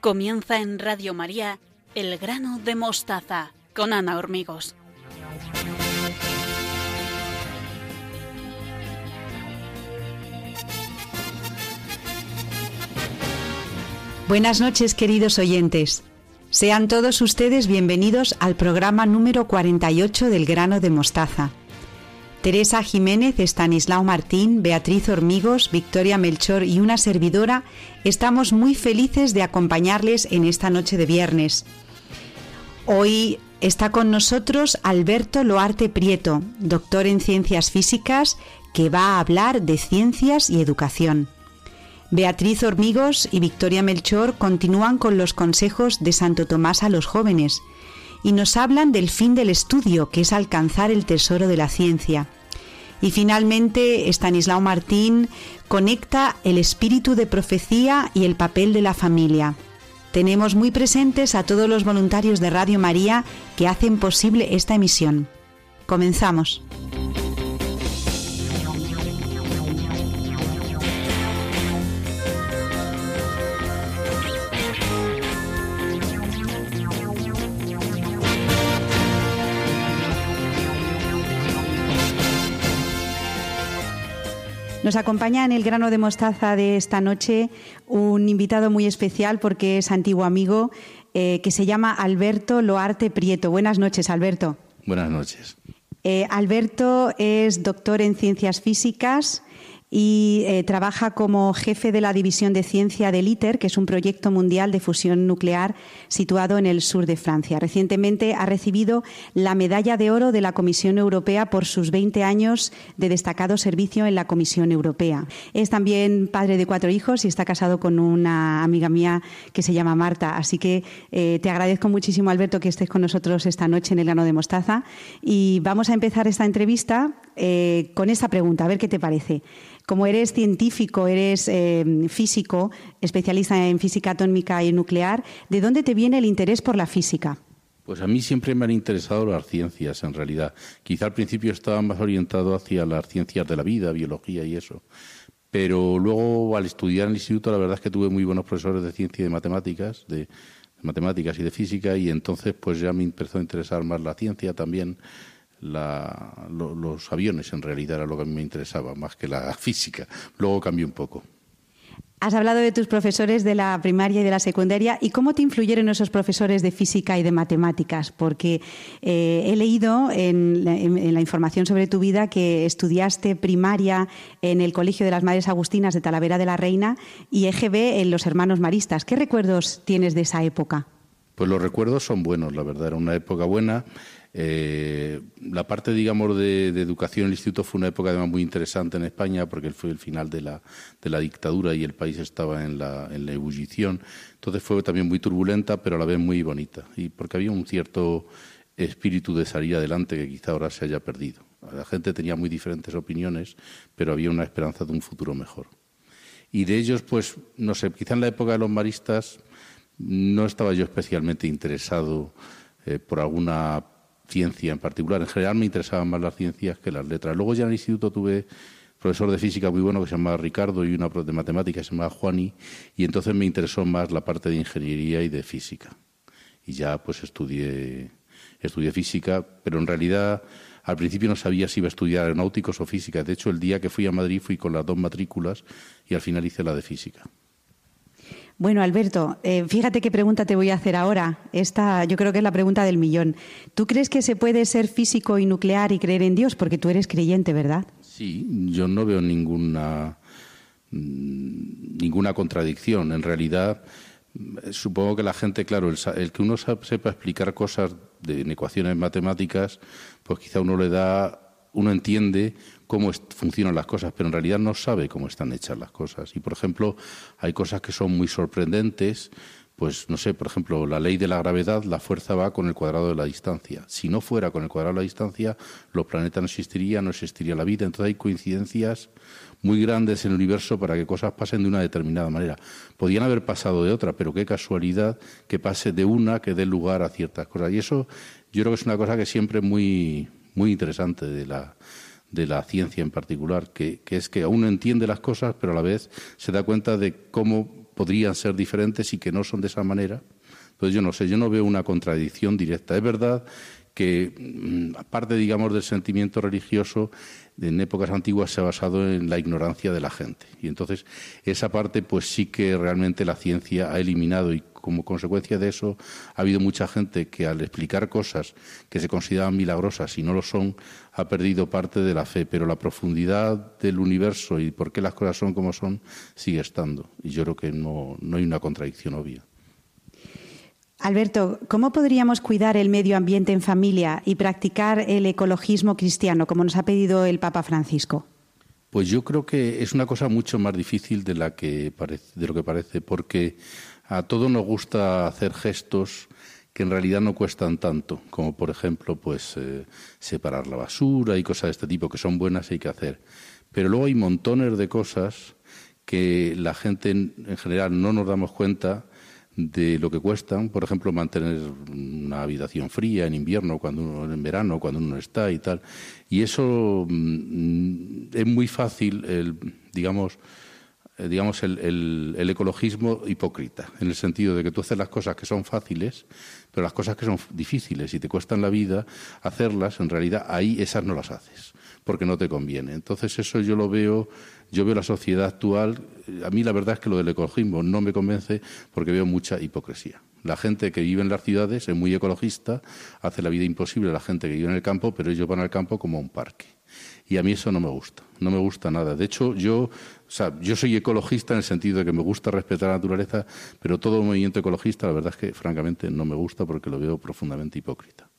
Comienza en Radio María El grano de mostaza con Ana Hormigos. Buenas noches, queridos oyentes. Sean todos ustedes bienvenidos al programa número 48 del grano de mostaza. Teresa Jiménez, Estanislao Martín, Beatriz Hormigos, Victoria Melchor y una servidora estamos muy felices de acompañarles en esta noche de viernes. Hoy está con nosotros Alberto Loarte Prieto, doctor en ciencias físicas, que va a hablar de ciencias y educación. Beatriz Hormigos y Victoria Melchor continúan con los consejos de Santo Tomás a los jóvenes y nos hablan del fin del estudio, que es alcanzar el tesoro de la ciencia. Y finalmente, Estanislao Martín conecta el espíritu de profecía y el papel de la familia. Tenemos muy presentes a todos los voluntarios de Radio María que hacen posible esta emisión. Comenzamos. Nos acompaña en el grano de mostaza de esta noche un invitado muy especial porque es antiguo amigo eh, que se llama Alberto Loarte Prieto. Buenas noches, Alberto. Buenas noches. Eh, Alberto es doctor en ciencias físicas y eh, trabaja como jefe de la División de Ciencia del ITER, que es un proyecto mundial de fusión nuclear situado en el sur de Francia. Recientemente ha recibido la medalla de oro de la Comisión Europea por sus 20 años de destacado servicio en la Comisión Europea. Es también padre de cuatro hijos y está casado con una amiga mía que se llama Marta. Así que eh, te agradezco muchísimo, Alberto, que estés con nosotros esta noche en el Grano de Mostaza. Y vamos a empezar esta entrevista eh, con esta pregunta, a ver qué te parece. Como eres científico, eres eh, físico, especialista en física atómica y nuclear, ¿de dónde te viene el interés por la física? Pues a mí siempre me han interesado las ciencias, en realidad. Quizá al principio estaba más orientado hacia las ciencias de la vida, biología y eso. Pero luego, al estudiar en el instituto, la verdad es que tuve muy buenos profesores de ciencia y de matemáticas, de matemáticas y de física, y entonces pues ya me empezó a interesar más la ciencia también los aviones en realidad era lo que a mí me interesaba, más que la física. Luego cambió un poco. Has hablado de tus profesores de la primaria y de la secundaria y cómo te influyeron esos profesores de física y de matemáticas, porque eh, he leído en la, información sobre tu vida que estudiaste primaria en el Colegio de las Madres Agustinas de Talavera de la Reina y EGB en los Hermanos Maristas. ¿Qué recuerdos tienes de esa época? Pues los recuerdos son buenos, la verdad, era una época buena. Eh, la parte, digamos, de, educación en el instituto fue una época además muy interesante en España porque fue el final de la, de la dictadura y el país estaba en la, en la ebullición. Entonces fue también muy turbulenta, pero a la vez muy bonita. Y porque había un cierto espíritu de salir adelante que quizá ahora se haya perdido. La gente tenía muy diferentes opiniones, pero había una esperanza de un futuro mejor. Y de ellos, pues, no sé, quizá en la época de los maristas no estaba yo especialmente interesado eh, por alguna ciencia en particular. En general me interesaban más las ciencias que las letras. Luego ya en el instituto tuve profesor de física muy bueno que se llamaba Ricardo y una de matemáticas que se llamaba Juani y entonces me interesó más la parte de ingeniería y de física. Y ya pues estudié, estudié física, pero en realidad al principio no sabía si iba a estudiar aeronáuticos o física. De hecho, el día que fui a Madrid fui con las dos matrículas y al final hice la de física. Bueno, Alberto, eh, fíjate qué pregunta te voy a hacer ahora. Esta yo creo que es la pregunta del millón. ¿Tú crees que se puede ser físico y nuclear y creer en Dios? Porque tú eres creyente, ¿verdad? Sí, yo no veo ninguna, mm, ninguna contradicción. En realidad, mm, supongo que la gente, claro, el, que uno sepa explicar cosas de, en ecuaciones matemáticas, pues quizá uno le da uno entiende cómo funcionan las cosas, pero en realidad no sabe cómo están hechas las cosas. Y, por ejemplo, hay cosas que son muy sorprendentes, pues, no sé, por ejemplo, la ley de la gravedad, la fuerza va con el cuadrado de la distancia. Si no fuera con el cuadrado de la distancia, los planetas no existirían, no existiría la vida. Entonces hay coincidencias muy grandes en el universo para que cosas pasen de una determinada manera. Podían haber pasado de otra, pero qué casualidad que pase de una que dé lugar a ciertas cosas. Y eso yo creo que es una cosa que siempre muy muy interesante de la, de la ciencia en particular, que, que es que aún entiende las cosas, pero a la vez se da cuenta de cómo podrían ser diferentes y que no son de esa manera. Entonces yo no sé, yo no veo una contradicción directa. Es verdad que, mm, aparte, digamos, del sentimiento religioso, en épocas antiguas se ha basado en la ignorancia de la gente. Y entonces esa parte, pues sí que realmente la ciencia ha eliminado y como consecuencia de eso ha habido mucha gente que al explicar cosas que se consideraban milagrosas y no lo son, ha perdido parte de la fe, pero la profundidad del universo y por qué las cosas son como son sigue estando. Y yo creo que no, no hay una contradicción obvia. Alberto, ¿cómo podríamos cuidar el medio ambiente en familia y practicar el ecologismo cristiano, como nos ha pedido el Papa Francisco? Pues yo creo que es una cosa mucho más difícil de, la que de lo que parece, porque a todos nos gusta hacer gestos que en realidad no cuestan tanto, como por ejemplo, pues eh, separar la basura y cosas de este tipo que son buenas y hay que hacer. Pero luego hay montones de cosas que la gente en general no nos damos cuenta de lo que cuestan, por ejemplo, mantener una habitación fría en invierno, cuando uno en verano, cuando uno está y tal. Y eso mm, es muy fácil, el, digamos, eh, digamos el, el, ecologismo hipócrita, en el sentido de que tú haces las cosas que son fáciles, pero las cosas que son difíciles y te cuestan la vida, hacerlas, en realidad ahí esas no las haces, porque no te conviene. Entonces eso yo lo veo yo veo la sociedad actual, a mí la verdad es que lo del ecologismo no me convence porque veo mucha hipocresía. La gente que vive en las ciudades es muy ecologista, hace la vida imposible a la gente que vive en el campo, pero ellos van al campo como un parque. Y a mí eso no me gusta, no me gusta nada. De hecho, yo, o sea, yo soy ecologista en el sentido de que me gusta respetar la naturaleza, pero todo movimiento ecologista, la verdad es que francamente no me gusta porque lo veo profundamente hipócrita.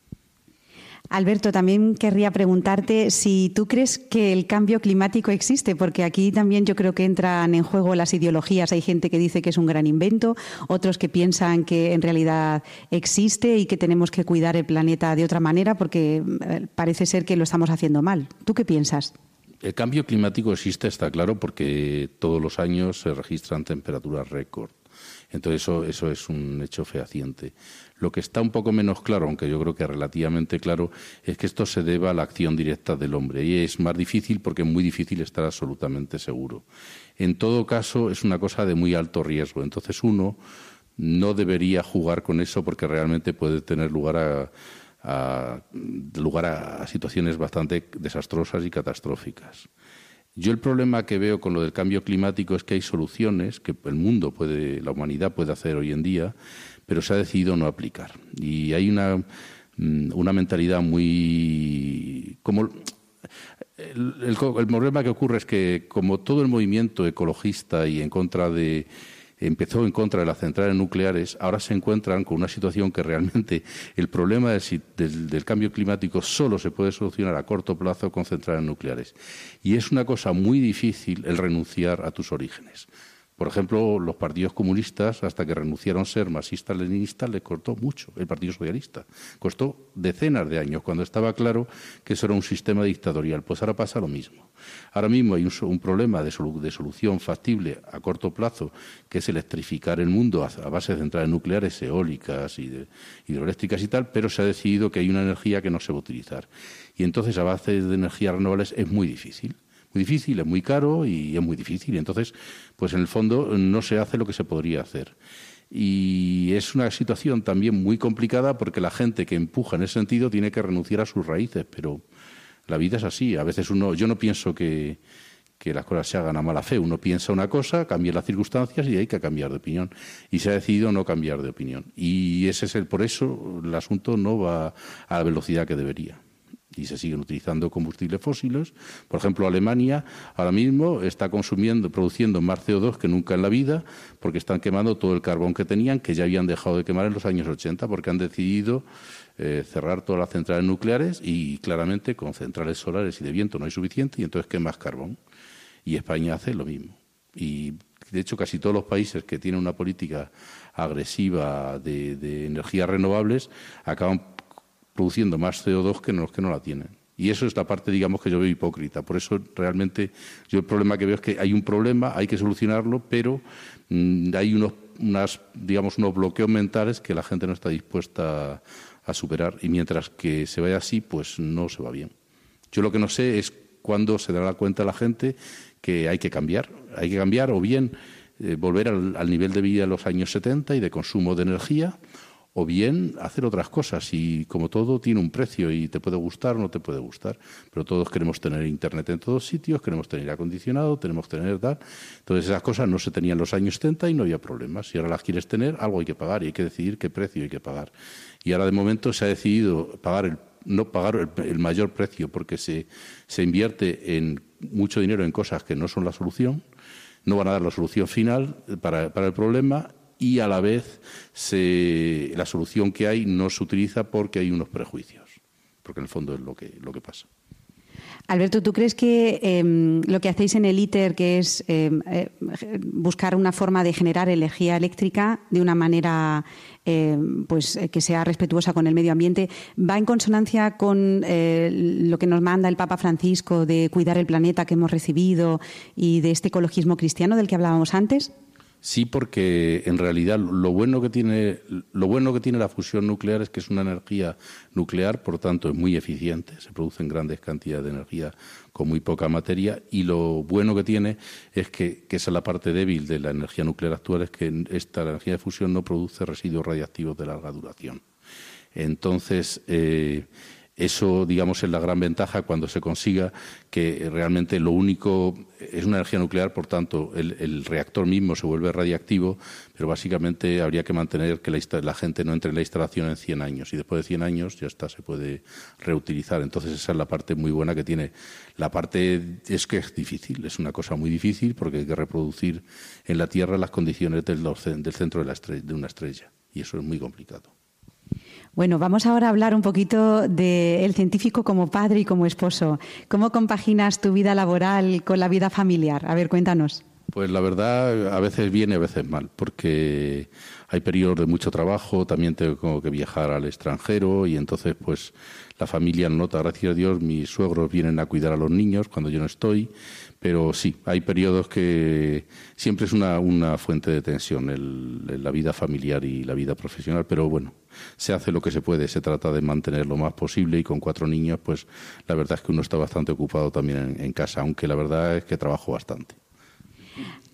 Alberto, también querría preguntarte si tú crees que el cambio climático existe, porque aquí también yo creo que entran en juego las ideologías. Hay gente que dice que es un gran invento, otros que piensan que en realidad existe y que tenemos que cuidar el planeta de otra manera porque eh, parece ser que lo estamos haciendo mal. ¿Tú qué piensas? El cambio climático existe, está claro, porque todos los años se registran temperaturas récord. Entonces eso, eso es un hecho fehaciente. Lo que está un poco menos claro, aunque yo creo que relativamente claro, es que esto se deba a la acción directa del hombre. Y es más difícil porque es muy difícil estar absolutamente seguro. En todo caso, es una cosa de muy alto riesgo. Entonces uno no debería jugar con eso porque realmente puede tener lugar a, a situaciones bastante desastrosas y catastróficas. Yo el problema que veo con lo del cambio climático es que hay soluciones que el mundo puede, la humanidad puede hacer hoy en día pero se ha decidido no aplicar. Y hay una, mm, una mentalidad muy... como el, problema que ocurre es que como todo el movimiento ecologista y en contra de empezó en contra de las centrales nucleares, ahora se encuentran con una situación que realmente el problema del, del, cambio climático solo se puede solucionar a corto plazo con centrales nucleares. Y es una cosa muy difícil el renunciar a tus orígenes. Por ejemplo, los partidos comunistas, hasta que renunciaron a ser masistas-leninistas, les costó mucho el Partido Socialista. Costó decenas de años, cuando estaba claro que eso era un sistema dictatorial. Pues ahora pasa lo mismo. Ahora mismo hay un, problema de, solución factible a corto plazo, que es electrificar el mundo a, base de centrales nucleares, eólicas y hidroeléctricas y tal, pero se ha decidido que hay una energía que no se va a utilizar. Y entonces, a base de energías renovables, es muy difícil muy difícil, es muy caro y es muy difícil. Entonces, pues en el fondo no se hace lo que se podría hacer. Y es una situación también muy complicada porque la gente que empuja en ese sentido tiene que renunciar a sus raíces, pero la vida es así. A veces uno, yo no pienso que, que las cosas se hagan a mala fe. Uno piensa una cosa, cambia las circunstancias y hay que cambiar de opinión. Y se ha decidido no cambiar de opinión. Y ese es el, por eso el asunto no va a la velocidad que debería y se siguen utilizando combustibles fósiles. Por ejemplo, Alemania ahora mismo está consumiendo, produciendo más CO2 que nunca en la vida, porque están quemando todo el carbón que tenían, que ya habían dejado de quemar en los años 80, porque han decidido eh, cerrar todas las centrales nucleares y claramente con centrales solares y de viento no hay suficiente y entonces quemas carbón. Y España hace lo mismo. Y de hecho casi todos los países que tienen una política agresiva de, de energías renovables acaban produciendo más CO2 que los que no la tienen. Y eso es la parte, digamos, que yo veo hipócrita. Por eso realmente yo el problema que veo es que hay un problema, hay que solucionarlo, pero mm, hay unos, unas, digamos, unos bloqueos mentales que la gente no está dispuesta a, superar. Y mientras que se vaya así, pues no se va bien. Yo lo que no sé es cuando se dará cuenta la gente que hay que cambiar. Hay que cambiar o bien eh, volver al, al, nivel de vida de los años 70 y de consumo de energía, o bien hacer otras cosas. Y como todo tiene un precio y te puede gustar o no te puede gustar. Pero todos queremos tener internet en todos sitios, queremos tener acondicionado, tenemos que tener tal. Entonces esas cosas no se tenían en los años 70 y no había problemas. Si ahora las quieres tener, algo hay que pagar y hay que decidir qué precio hay que pagar. Y ahora de momento se ha decidido pagar el, no pagar el, mayor precio porque se, se invierte en mucho dinero en cosas que no son la solución, no van a dar la solución final para, para el problema y a la vez se, la solución que hay no se utiliza porque hay unos prejuicios, porque en el fondo es lo que, lo que pasa. Alberto, ¿tú crees que em, lo que hacéis en el ITER, que es em, eh, buscar una forma de generar energía eléctrica de una manera em, pues, que sea respetuosa con el medio ambiente, va en consonancia con eh, lo que nos manda el Papa Francisco de cuidar el planeta que hemos recibido y de este ecologismo cristiano del que hablábamos antes? Sí, porque en realidad lo bueno que tiene lo bueno que tiene la fusión nuclear es que es una energía nuclear, por tanto es muy eficiente, se producen grandes cantidades de energía con muy poca materia y lo bueno que tiene es que, que esa es la parte débil de la energía nuclear actual es que esta energía de fusión no produce residuos radiactivos de larga duración. Entonces eh, eso, digamos, es la gran ventaja cuando se consiga que realmente lo único es una energía nuclear, por tanto, el, reactor mismo se vuelve radiactivo, pero básicamente habría que mantener que la, gente no entre en la instalación en 100 años y después de 100 años ya está, se puede reutilizar. Entonces, esa es la parte muy buena que tiene. La parte es que es difícil, es una cosa muy difícil porque hay que reproducir en la Tierra las condiciones del, del centro de, la de una estrella y eso es muy complicado. Bueno, vamos ahora a hablar un poquito del científico como padre y como esposo. ¿Cómo compaginas tu vida laboral con la vida familiar? A ver, cuéntanos. Pues la verdad, a veces bien y a veces mal, porque hay periodos de mucho trabajo, también tengo que viajar al extranjero y entonces pues la familia nota, gracias a Dios, mis suegros vienen a cuidar a los niños cuando yo no estoy, pero sí, hay periodos que siempre es una, una fuente de tensión el, la vida familiar y la vida profesional, pero bueno, se hace lo que se puede, se trata de mantener lo más posible y con cuatro niños, pues la verdad es que uno está bastante ocupado también en casa, aunque la verdad es que trabajo bastante.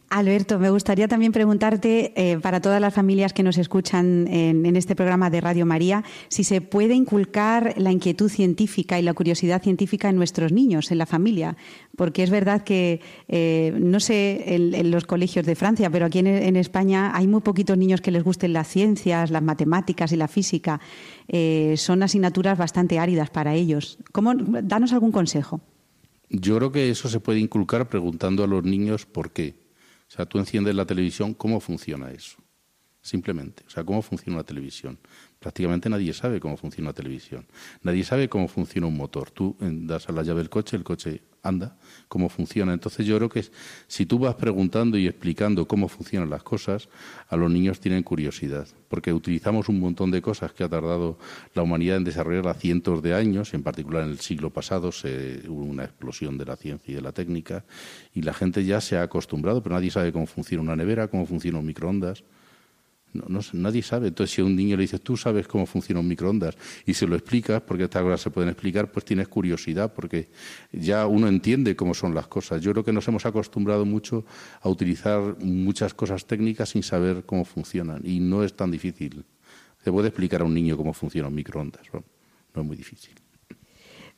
Alberto, me gustaría también preguntarte, eh, para todas las familias que nos escuchan en, este programa de Radio María, si se puede inculcar la inquietud científica y la curiosidad científica en nuestros niños, en la familia. Porque es verdad que, eh, no sé, en, los colegios de Francia, pero aquí en, España hay muy poquitos niños que les gusten las ciencias, las matemáticas y la física. Eh, son asignaturas bastante áridas para ellos. ¿Cómo, danos algún consejo. Yo creo que eso se puede inculcar preguntando a los niños por qué. O sea, tú enciendes la televisión, ¿cómo funciona eso? Simplemente. O sea, ¿cómo funciona la televisión? Prácticamente nadie sabe cómo funciona la televisión. Nadie sabe cómo funciona un motor. Tú das a la llave del coche, el coche anda, cómo funciona. Entonces yo creo que si tú vas preguntando y explicando cómo funcionan las cosas, a los niños tienen curiosidad, porque utilizamos un montón de cosas que ha tardado la humanidad en desarrollar a cientos de años, en particular en el siglo pasado se, hubo una explosión de la ciencia y de la técnica, y la gente ya se ha acostumbrado, pero nadie sabe cómo funciona una nevera, cómo funciona un microondas. No, nadie sabe. Entonces, si a un niño le dices, tú sabes cómo funciona un microondas, y se lo explicas, porque estas cosas se pueden explicar, pues tienes curiosidad, porque ya uno entiende cómo son las cosas. Yo creo que nos hemos acostumbrado mucho a utilizar muchas cosas técnicas sin saber cómo funcionan, y no es tan difícil. Se puede explicar a un niño cómo funciona un microondas, no, no es muy difícil.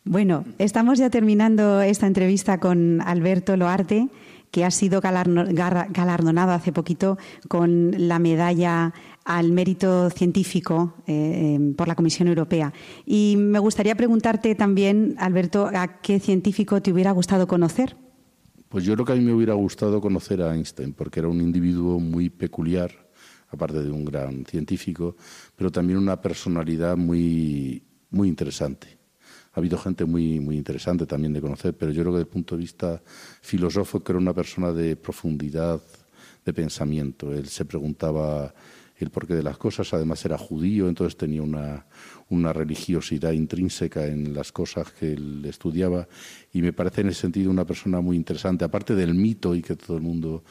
Bueno, estamos ya terminando esta entrevista con Alberto Loarte que ha sido galardonado hace poquito con la medalla al mérito científico eh, em, por la Comisión Europea. Y me gustaría preguntarte también, Alberto, ¿a qué científico te hubiera gustado conocer? Pues yo creo que a mí me hubiera gustado conocer a Einstein, porque era un individuo muy peculiar, aparte de un gran científico, pero también una personalidad muy, muy interesante ha habido gente muy, muy interesante también de conocer, pero yo creo que desde el punto de vista filosófico era una persona de profundidad de pensamiento. Él se preguntaba el porqué de las cosas, además era judío, entonces tenía una, una religiosidad intrínseca en las cosas que él estudiaba y me parece en ese sentido una persona muy interesante, aparte del mito y que todo el mundo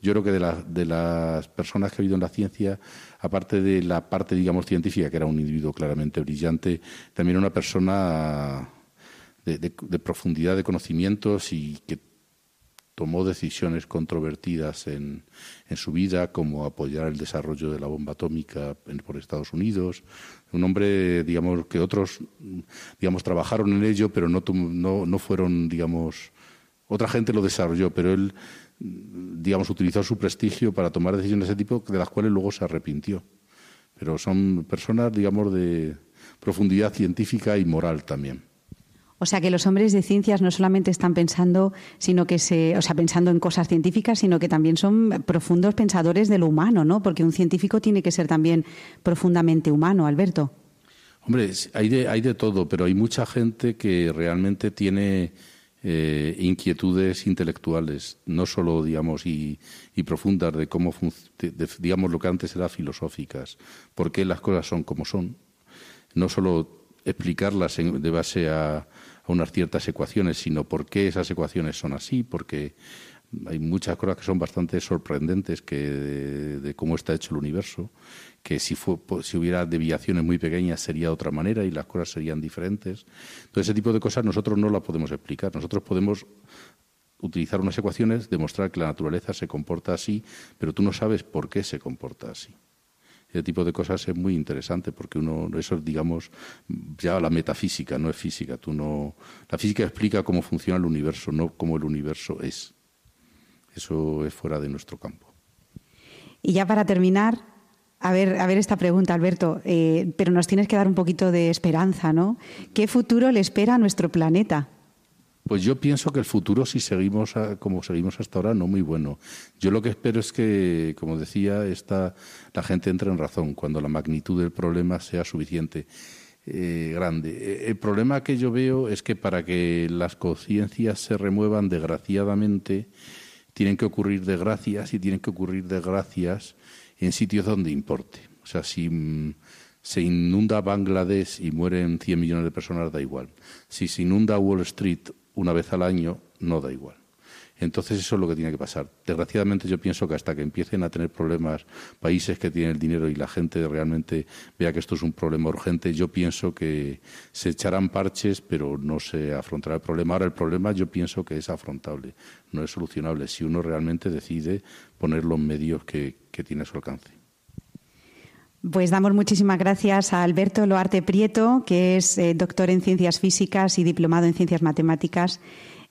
yo creo que de, de, las personas que ha habido en la ciencia, aparte de la parte, digamos, científica, que era un individuo claramente brillante, también una persona de, profundidad de conocimientos y que tomó decisiones controvertidas en, en, su vida, como apoyar el desarrollo de la bomba atómica por Estados Unidos. Un hombre, digamos, que otros, digamos, trabajaron en ello, pero no, no, no fueron, digamos, otra gente lo desarrolló, pero él, digamos, utilizó su prestigio para tomar decisiones de ese tipo, de las cuales luego se arrepintió. Pero son personas, digamos, de profundidad científica y moral también. O sea que los hombres de ciencias no solamente están pensando, sino que se, o sea, pensando en cosas científicas, sino que también son profundos pensadores de lo humano, ¿no? Porque un científico tiene que ser también profundamente humano, Alberto. Hombre, hay de, hay de todo, pero hay mucha gente que realmente tiene eh, inquietudes intelectuales, no solo, digamos, y, profundas de cómo, digamos, lo que antes era filosóficas, por qué las cosas son como son, no solo explicarlas de base a, a unas ciertas ecuaciones, sino por qué esas ecuaciones son así, porque hay muchas cosas que son bastante sorprendentes que de, cómo está hecho el universo, que si, fue, si hubiera deviaciones muy pequeñas sería de otra manera y las cosas serían diferentes. Entonces, ese tipo de cosas nosotros no las podemos explicar. Nosotros podemos utilizar unas ecuaciones, demostrar que la naturaleza se comporta así, pero tú no sabes por qué se comporta así. Ese tipo de cosas es muy interesante porque uno, eso digamos, ya la metafísica, no es física. Tú no, la física explica cómo funciona el universo, no cómo el universo es. Eso es fuera de nuestro campo. Y ya para terminar, a ver, a ver esta pregunta, Alberto, eh, pero nos tienes que dar un poquito de esperanza, ¿no? ¿Qué futuro le espera a nuestro planeta? Pues yo pienso que el futuro, si seguimos como seguimos hasta ahora, no muy bueno. Yo lo que espero es que, como decía, esta, la gente entre en razón cuando la magnitud del problema sea suficiente. Eh, grande. Eh, el problema que yo veo es que para que las conciencias se remuevan desgraciadamente, tienen que ocurrir desgracias y tienen que ocurrir desgracias en sitios donde importe. O sea, si mm, se inunda Bangladesh y mueren 100 millones de personas, da igual. Si se inunda Wall Street una vez al año, no da igual. Entonces eso es lo que tiene que pasar. Desgraciadamente yo pienso que hasta que empiecen a tener problemas países que tienen el dinero y la gente realmente vea que esto es un problema urgente, yo pienso que se echarán parches, pero no se afrontará el problema. Ahora el problema yo pienso que es afrontable, no es solucionable si uno realmente decide poner los medios que, tiene a su alcance. Pues damos muchísimas gracias a Alberto Loarte Prieto, que es eh, doctor en ciencias físicas y diplomado en ciencias matemáticas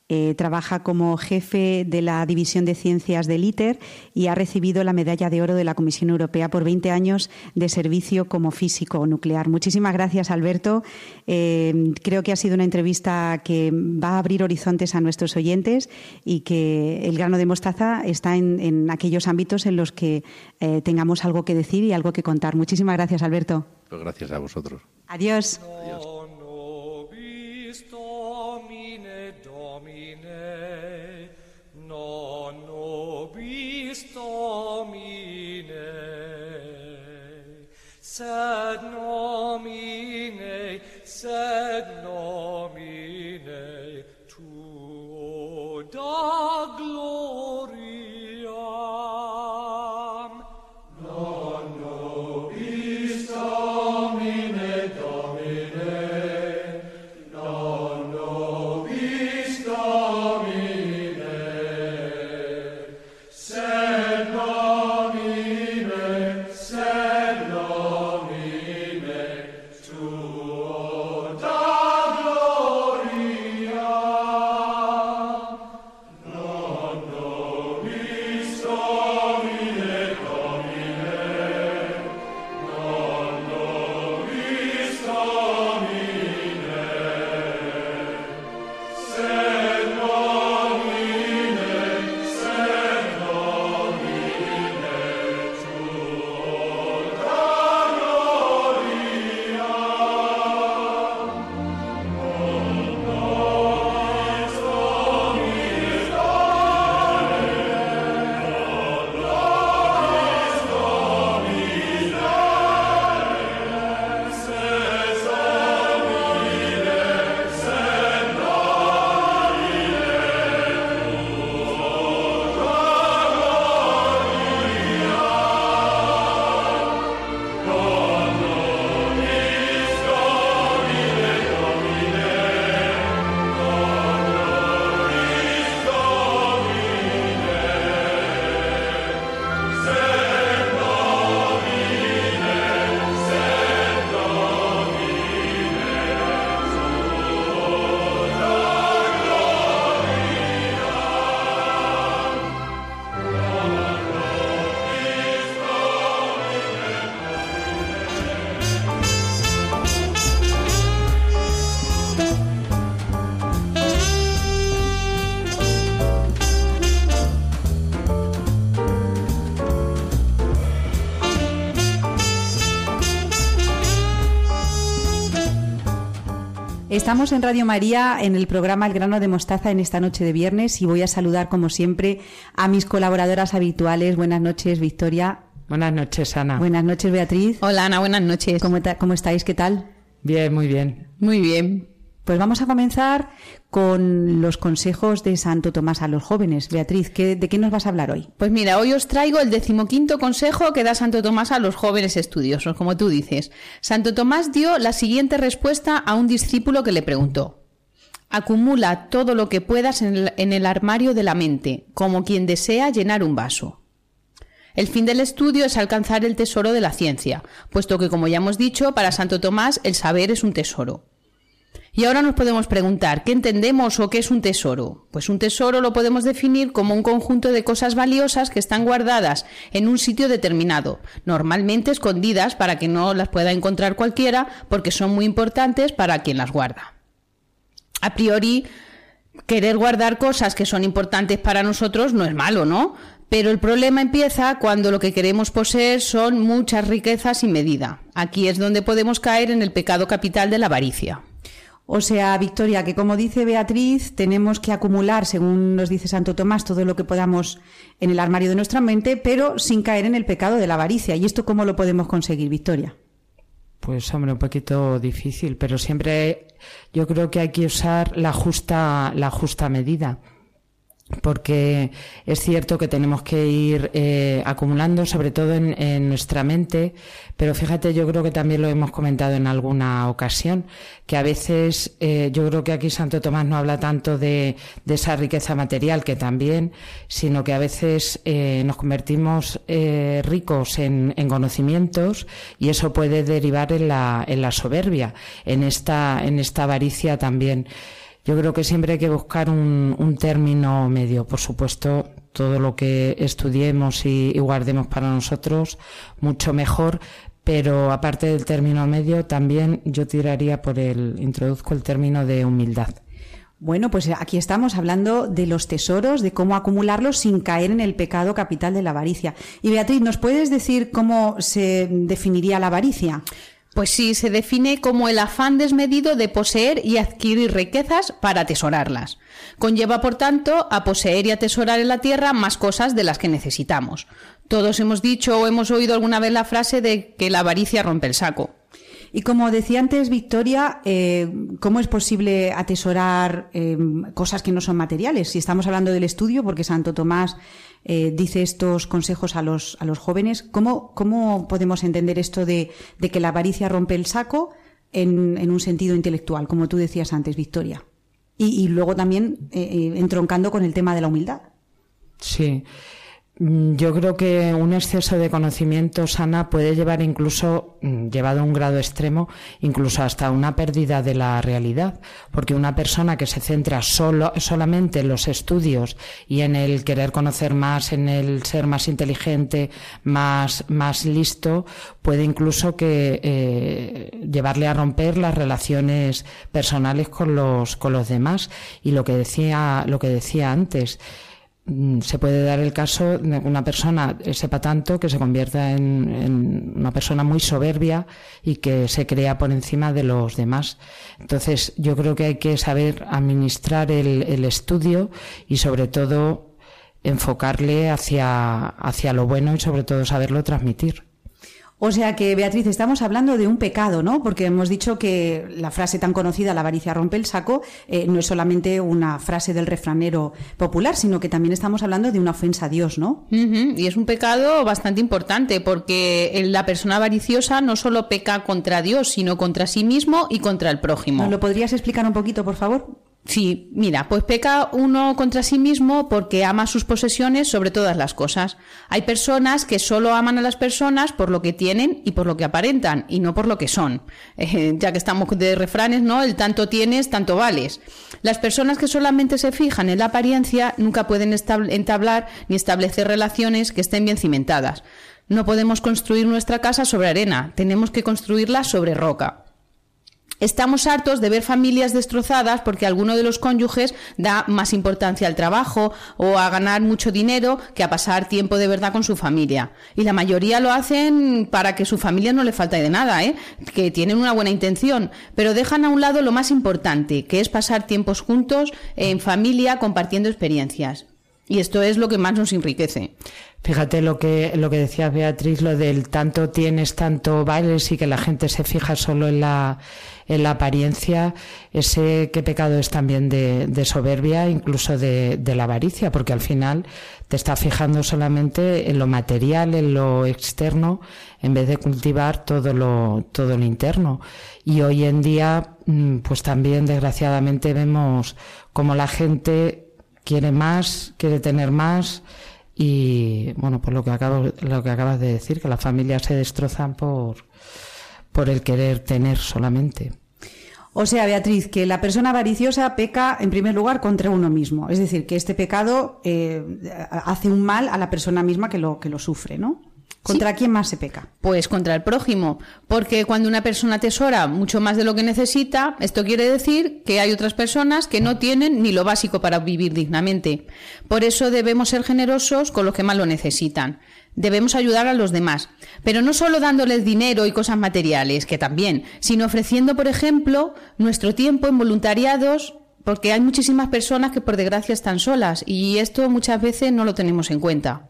eh, trabaja como jefe de la División de Ciencias del ITER y ha recibido la Medalla de Oro de la Comisión Europea por 20 años de servicio como físico nuclear. Muchísimas gracias, Alberto. Eh, creo que ha sido una entrevista que va a abrir horizontes a nuestros oyentes y que el grano de mostaza está en, aquellos ámbitos en los que eh, tengamos algo que decir y algo que contar. Muchísimas gracias, Alberto. Pues gracias a vosotros. Adiós. sed nomine, sed nomine tuo da gloria. Estamos en Radio María en el programa El grano de mostaza en esta noche de viernes y voy a saludar como siempre a mis colaboradoras habituales. Buenas noches, Victoria. Buenas noches, Ana. Buenas noches, Beatriz. Hola, Ana, buenas noches. ¿Cómo, cómo estáis? ¿Qué tal? Bien, muy bien. Muy bien. Pues vamos a comenzar con los consejos de Santo Tomás a los jóvenes. Beatriz, ¿de qué nos vas a hablar hoy? Pues mira, hoy os traigo el decimoquinto consejo que da Santo Tomás a los jóvenes estudiosos, como tú dices. Santo Tomás dio la siguiente respuesta a un discípulo que le preguntó. Acumula todo lo que puedas en el, en el armario de la mente, como quien desea llenar un vaso. El fin del estudio es alcanzar el tesoro de la ciencia, puesto que, como ya hemos dicho, para Santo Tomás el saber es un tesoro. Y ahora nos podemos preguntar, ¿qué entendemos o qué es un tesoro? Pues un tesoro lo podemos definir como un conjunto de cosas valiosas que están guardadas en un sitio determinado, normalmente escondidas para que no las pueda encontrar cualquiera porque son muy importantes para quien las guarda. A priori, querer guardar cosas que son importantes para nosotros no es malo, ¿no? Pero el problema empieza cuando lo que queremos poseer son muchas riquezas sin medida. Aquí es donde podemos caer en el pecado capital de la avaricia. O sea, Victoria, que como dice Beatriz, tenemos que acumular, según nos dice Santo Tomás, todo lo que podamos en el armario de nuestra mente, pero sin caer en el pecado de la avaricia. ¿Y esto cómo lo podemos conseguir, Victoria? Pues hombre, un poquito difícil, pero siempre yo creo que hay que usar la justa, la justa medida porque es cierto que tenemos que ir eh, acumulando, sobre todo en, nuestra mente, pero fíjate, yo creo que también lo hemos comentado en alguna ocasión, que a veces eh, yo creo que aquí Santo Tomás no habla tanto de, esa riqueza material, que también, sino que a veces eh, nos convertimos ricos en, conocimientos y eso puede derivar en la, en la soberbia, en en esta avaricia también. Yo creo que siempre hay que buscar un, término medio. Por supuesto, todo lo que estudiemos y, guardemos para nosotros, mucho mejor. Pero aparte del término medio, también yo tiraría por el, introduzco el término de humildad. Bueno, pues aquí estamos hablando de los tesoros, de cómo acumularlos sin caer en el pecado capital de la avaricia. Y Beatriz, ¿nos puedes decir cómo se definiría la avaricia? Pues sí, se define como el afán desmedido de poseer y adquirir riquezas para atesorarlas. Conlleva, por tanto, a poseer y atesorar en la tierra más cosas de las que necesitamos. Todos hemos dicho o hemos oído alguna vez la frase de que la avaricia rompe el saco. Y como decía antes Victoria, eh, ¿cómo es posible atesorar eh, cosas que no son materiales? Si estamos hablando del estudio, porque Santo Tomás eh, dice estos consejos a los, a los jóvenes, ¿cómo, cómo podemos entender esto de, que la avaricia rompe el saco en, en, un sentido intelectual, como tú decías antes, Victoria? Y, y luego también entroncando con el tema de la humildad. Sí. Mm, yo creo que un exceso de conocimiento sana puede llevar incluso, mm, llevado a un grado extremo, incluso hasta una pérdida de la realidad, porque una persona que se centra solo, solamente en los estudios y en el querer conocer más, en el ser más inteligente, más, más listo, puede incluso que eh, llevarle a romper las relaciones personales con los, con los demás. Y lo que decía, lo que decía antes, se puede dar el caso de que una persona sepa tanto que se convierta en, una persona muy soberbia y que se crea por encima de los demás. Entonces, yo creo que hay que saber administrar el, el estudio y sobre todo enfocarle hacia, hacia lo bueno y sobre todo saberlo transmitir. O sea que, Beatriz, estamos hablando de un pecado, ¿no? Porque hemos dicho que la frase tan conocida, la avaricia rompe el saco, eh, no es solamente una frase del refranero popular, sino que también estamos hablando de una ofensa a Dios, ¿no? Y es un pecado bastante importante, porque la persona avariciosa no solo peca contra Dios, sino contra sí mismo y contra el prójimo. ¿Nos lo podrías explicar un poquito, por favor? Sí, mira, pues peca uno contra sí mismo porque ama sus posesiones sobre todas las cosas. Hay personas que solo aman a las personas por lo que tienen y por lo que aparentan y no por lo que son. Eh, ya que estamos de refranes, ¿no? El tanto tienes, tanto vales. Las personas que solamente se fijan en la apariencia nunca pueden entablar ni establecer relaciones que estén bien cimentadas. No podemos construir nuestra casa sobre arena, tenemos que construirla sobre roca. Estamos hartos de ver familias destrozadas porque alguno de los cónyuges da más importancia al trabajo o a ganar mucho dinero que a pasar tiempo de verdad con su familia. Y la mayoría lo hacen para que su familia no le falte de nada, ¿eh? que tienen una buena intención, pero dejan a un lado lo más importante, que es pasar tiempos juntos en familia compartiendo experiencias. Y esto es lo que más nos enriquece. Fíjate lo que, lo que decía Beatriz, lo del tanto tienes, tanto vales y que la gente se fija solo en la, en la apariencia, ese qué pecado es también de, de soberbia, incluso de, de, la avaricia, porque al final te está fijando solamente en lo material, en lo externo, en vez de cultivar todo lo, todo lo interno. Y hoy en día, mm, pues también desgraciadamente vemos como la gente quiere más, quiere tener más, y bueno, pues lo que acabo, lo que acabas de decir, que las familias se destrozan por, por el querer tener solamente. O sea, Beatriz, que la persona avariciosa peca en primer lugar contra uno mismo. Es decir, que este pecado eh, hace un mal a la persona misma que lo, que lo sufre, ¿no? ¿Contra Sí. quién más se peca? Pues contra el prójimo, porque cuando una persona atesora mucho más de lo que necesita, esto quiere decir que hay otras personas que no tienen ni lo básico para vivir dignamente. Por eso debemos ser generosos con los que más lo necesitan. Debemos ayudar a los demás, pero no solo dándoles dinero y cosas materiales, que también, sino ofreciendo, por ejemplo, nuestro tiempo en voluntariados, porque hay muchísimas personas que por desgracia están solas y esto muchas veces no lo tenemos en cuenta.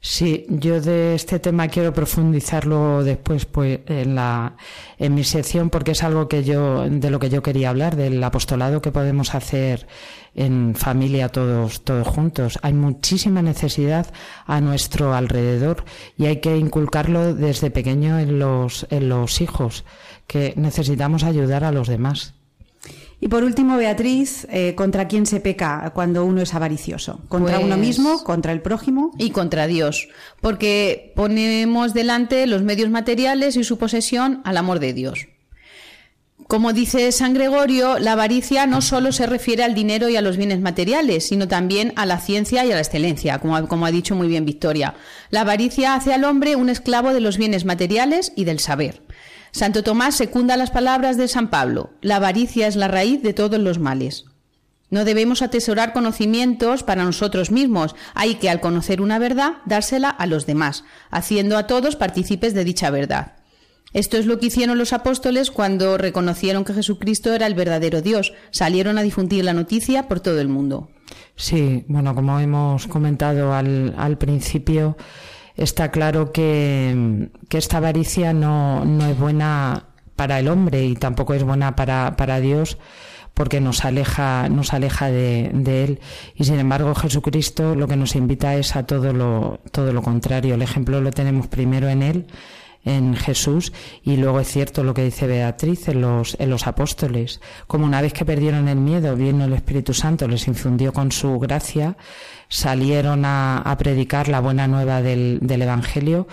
Sí, yo de este tema quiero profundizarlo después pues en la en mi sección porque es algo que yo de lo que yo quería hablar del apostolado que podemos hacer en familia todos todos juntos. Hay muchísima necesidad a nuestro alrededor y hay que inculcarlo desde pequeño en los en los hijos que necesitamos ayudar a los demás. Y por último, Beatriz, eh, ¿contra quién se peca cuando uno es avaricioso? ¿Contra Pues- uno mismo? ¿Contra el prójimo? y contra Dios, porque ponemos delante los medios materiales y su posesión al amor de Dios. Como dice San Gregorio, la avaricia no solo se refiere al dinero y a los bienes materiales, sino también a la ciencia y a la excelencia, como, ha- como ha dicho muy bien Victoria. La avaricia hace al hombre un esclavo de los bienes materiales y del saber. Santo Tomás secunda las palabras de San Pablo. La avaricia es la raíz de todos los males. No debemos atesorar conocimientos para nosotros mismos. Hay que, al conocer una verdad, dársela a los demás, haciendo a todos partícipes de dicha verdad. Esto es lo que hicieron los apóstoles cuando reconocieron que Jesucristo era el verdadero Dios. Salieron a difundir la noticia por todo el mundo. Sí, bueno, como hemos comentado al, al principio, está claro que, que esta avaricia no, no es buena para el hombre y tampoco es buena para, para Dios porque nos aleja, nos aleja de, de él. Y sin embargo, Jesucristo lo que nos invita es a todo lo, todo lo contrario. El ejemplo lo tenemos primero en él, en Jesús y luego es cierto lo que dice Beatriz en los, en los apóstoles. Como una vez que perdieron el miedo, vino el Espíritu Santo, les infundió con su gracia, salieron a, predicar la buena nueva del, del Evangelio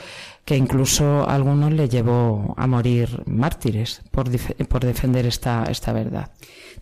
que incluso a algunos le llevó a morir mártires por, por defender esta, esta verdad.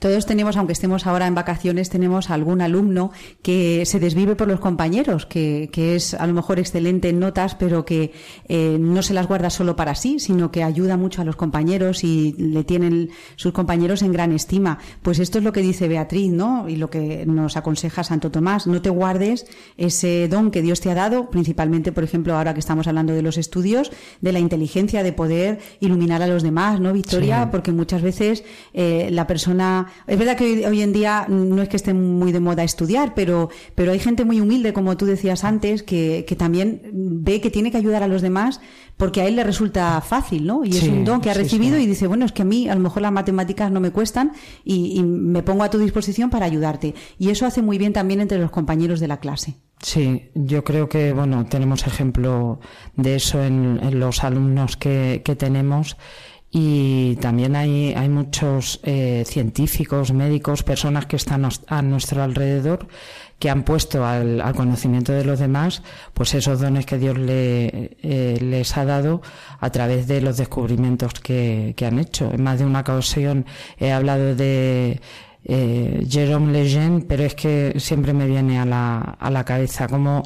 Todos tenemos, aunque estemos ahora en vacaciones, tenemos algún alumno que se desvive por los compañeros, que, que es a lo mejor excelente en notas, pero que eh, no se las guarda solo para sí, sino que ayuda mucho a los compañeros y le tienen sus compañeros en gran estima. Pues esto es lo que dice Beatriz, ¿no? Y lo que nos aconseja Santo Tomás. No te guardes ese don que Dios te ha dado, principalmente, por ejemplo, ahora que estamos hablando de los estudios, de la inteligencia de poder iluminar a los demás, ¿no, Victoria? Sí. Porque muchas veces eh, la persona es verdad que hoy, hoy en día no es que esté muy de moda estudiar, pero, pero hay gente muy humilde, como tú decías antes, que, que también ve que tiene que ayudar a los demás porque a él le resulta fácil, ¿no? Y es un don que ha sí, recibido sí. y dice, bueno, es que a mí a lo mejor las matemáticas no me cuestan y, y me pongo a tu disposición para ayudarte. Y eso hace muy bien también entre los compañeros de la clase. Sí, yo creo que bueno tenemos ejemplo de eso en, en los alumnos que, que tenemos y también hay, hay muchos eh, científicos, médicos, personas que están a nuestro alrededor que han puesto al, al conocimiento de los demás pues esos dones que Dios le, eh, les ha dado a través de los descubrimientos que, que han hecho. En más de una ocasión he hablado de eh, Jerome Lejeune, pero es que siempre me viene a la, a la cabeza cómo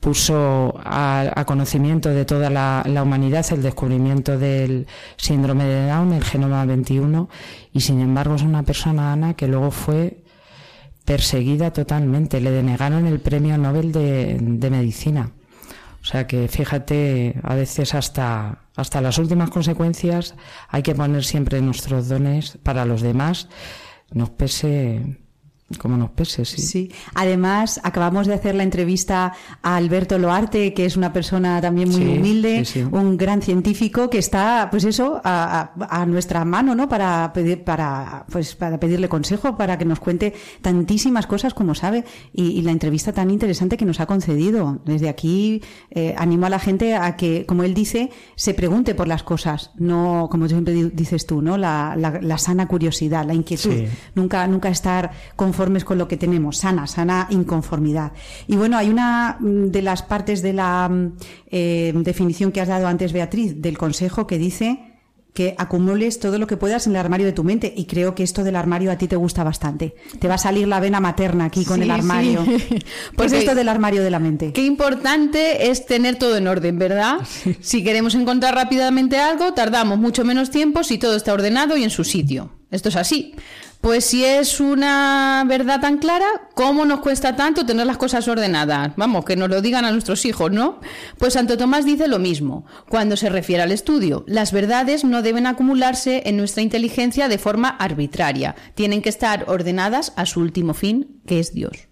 puso a, conocimiento de toda la, la, humanidad el descubrimiento del síndrome de Down, el genoma 21, y sin embargo es una persona, Ana, que luego fue perseguida totalmente. Le denegaron el premio Nobel de, de medicina. O sea que fíjate, a veces hasta, hasta las últimas consecuencias hay que poner siempre nuestros dones para los demás nos pese como nos pese, sí. Sí. Además, acabamos de hacer la entrevista a Alberto Loarte, que es una persona también muy humilde, un gran científico que está, pues eso, a, nuestra mano, ¿no? Para pedir, para, pues para pedirle consejo, para que nos cuente tantísimas cosas como sabe y, la entrevista tan interesante que nos ha concedido. Desde aquí eh, animo a la gente a que, como él dice, se pregunte por las cosas, no, como siempre dices tú, ¿no? La, la, sana curiosidad, la inquietud. Nunca, nunca estar con conformes con lo que tenemos, sana, sana inconformidad. Y bueno, hay una mm, de las partes de la mm, eh, definición que has dado antes, Beatriz, del consejo que dice que acumules todo lo que puedas en el armario de tu mente. Y creo que esto del armario a ti te gusta bastante. Te va a salir la vena materna aquí con el armario. pues esto del armario de la mente? Qué importante es tener todo en orden, ¿verdad? Si queremos encontrar rápidamente algo, tardamos mucho menos tiempo si todo está ordenado y en su sitio. Esto es así. Pues si es una verdad tan clara, ¿cómo nos cuesta tanto tener las cosas ordenadas? Vamos, que nos lo digan a nuestros hijos, ¿no? Pues Santo Tomás dice lo mismo cuando se refiere al estudio. Las verdades no deben acumularse en nuestra inteligencia de forma arbitraria. Tienen que estar ordenadas a su último fin, que es Dios.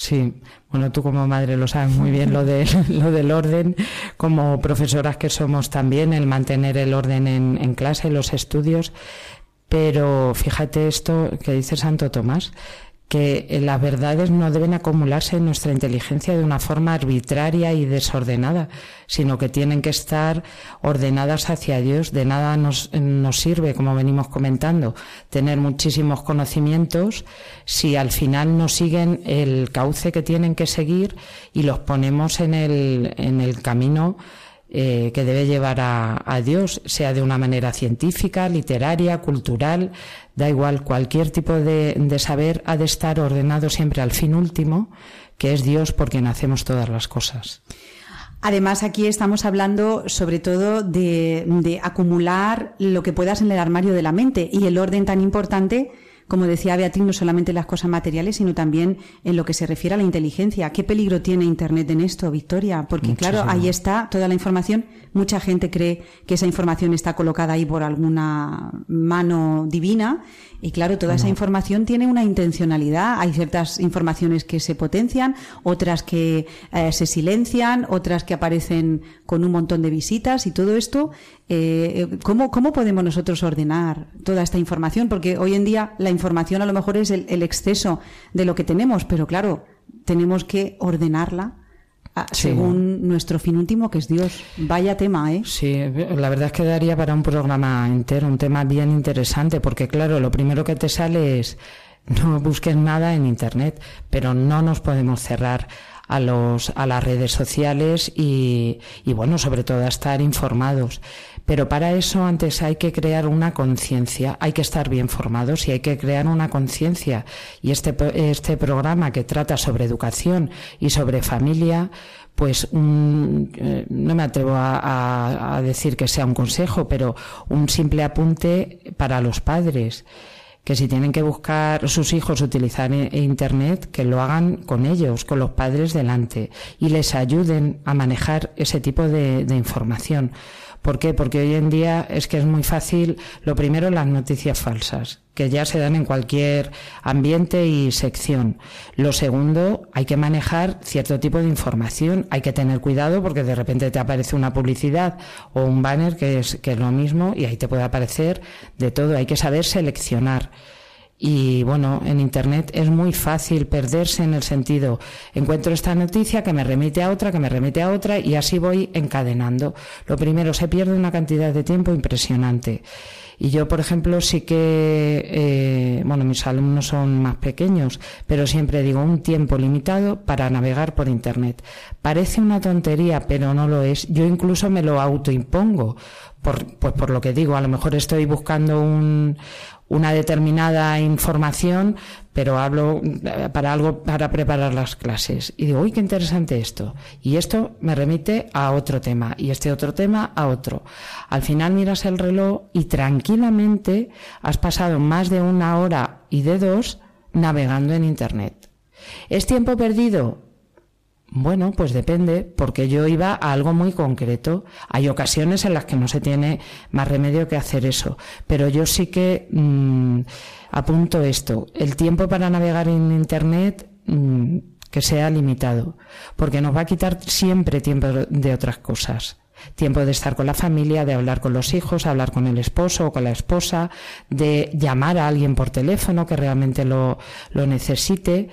Sí, bueno, tú como madre lo sabes muy bien, lo, de, lo del orden, como profesoras que somos también, el mantener el orden en, en clase, los estudios. Pero fíjate esto que dice Santo Tomás, que las verdades no deben acumularse en nuestra inteligencia de una forma arbitraria y desordenada, sino que tienen que estar ordenadas hacia Dios. De nada nos, nos sirve, como venimos comentando, tener muchísimos conocimientos si al final no siguen el cauce que tienen que seguir y los ponemos en el, en el camino eh, que debe llevar a, Dios, sea de una manera científica, literaria, cultural, da igual, cualquier tipo de, saber ha de estar ordenado siempre al fin último, que es Dios por quien hacemos todas las cosas. Además, aquí estamos hablando sobre todo de, de, acumular lo que puedas en el armario de la mente y el orden tan importante como decía Beatriz, no solamente en las cosas materiales, sino también en lo que se refiere a la inteligencia. ¿Qué peligro tiene Internet en esto, Victoria? Porque, claro, ahí está toda la información. Mucha gente cree que esa información está colocada ahí por alguna mano divina y claro, toda esa información tiene una intencionalidad. Hay ciertas informaciones que se potencian, otras que eh, se silencian, otras que aparecen con un montón de visitas y todo esto. Eh, eh, ¿cómo, ¿Cómo podemos nosotros ordenar toda esta información? Porque hoy en día la información a lo mejor es el exceso de lo que tenemos, pero claro, tenemos que ordenarla según nuestro fin último, que es Dios. Vaya tema, ¿eh? Sí, la verdad es que daría para un programa entero, un tema bien interesante, porque claro, lo primero que te sale es no busques nada en Internet, pero no nos podemos cerrar a los a las redes sociales y, y bueno sobre todo a estar informados pero para eso antes hay que crear una conciencia, hay que estar bien formados y hay que crear una conciencia. Y este, este programa que trata sobre educación y sobre familia, pues eh, no me atrevo a, a, decir que sea un consejo, pero un simple apunte para los padres que si tienen que buscar sus hijos utilizar Internet, que lo hagan con ellos, con los padres delante, y les ayuden a manejar ese tipo de, de información. ¿Por qué? Porque hoy en día es que es muy fácil, lo primero, las noticias falsas, que ya se dan en cualquier ambiente y sección. Lo segundo, hay que manejar cierto tipo de información, hay que tener cuidado porque de repente te aparece una publicidad o un banner que es, que es lo mismo y ahí te puede aparecer de todo, hay que saber seleccionar. Y bueno, en Internet es muy fácil perderse en el sentido, encuentro esta noticia que me remite a otra, que me remite a otra y así voy encadenando. Lo primero, se pierde una cantidad de tiempo impresionante. Y yo, por ejemplo, sí que, eh, bueno, mis alumnos son más pequeños, pero siempre digo un tiempo limitado para navegar por Internet. Parece una tontería, pero no lo es. Yo incluso me lo autoimpongo. Por, pues por lo que digo, a lo mejor estoy buscando un, una determinada información, pero hablo eh, para algo para preparar las clases. Y digo, uy, qué interesante esto. Y esto me remite a otro tema, y este otro tema a otro. Al final miras el reloj y tranquilamente has pasado más de una hora y de dos navegando en Internet. ¿Es tiempo perdido? Bueno, pues depende, porque yo iba a algo muy concreto. Hay ocasiones en las que no se tiene más remedio que hacer eso, pero yo sí que mm, apunto esto. El tiempo para navegar en Internet mm, que sea limitado, porque nos va a quitar siempre tiempo de otras cosas. Tiempo de estar con la familia, de hablar con los hijos, hablar con el esposo o con la esposa, de llamar a alguien por teléfono que realmente lo, lo necesite,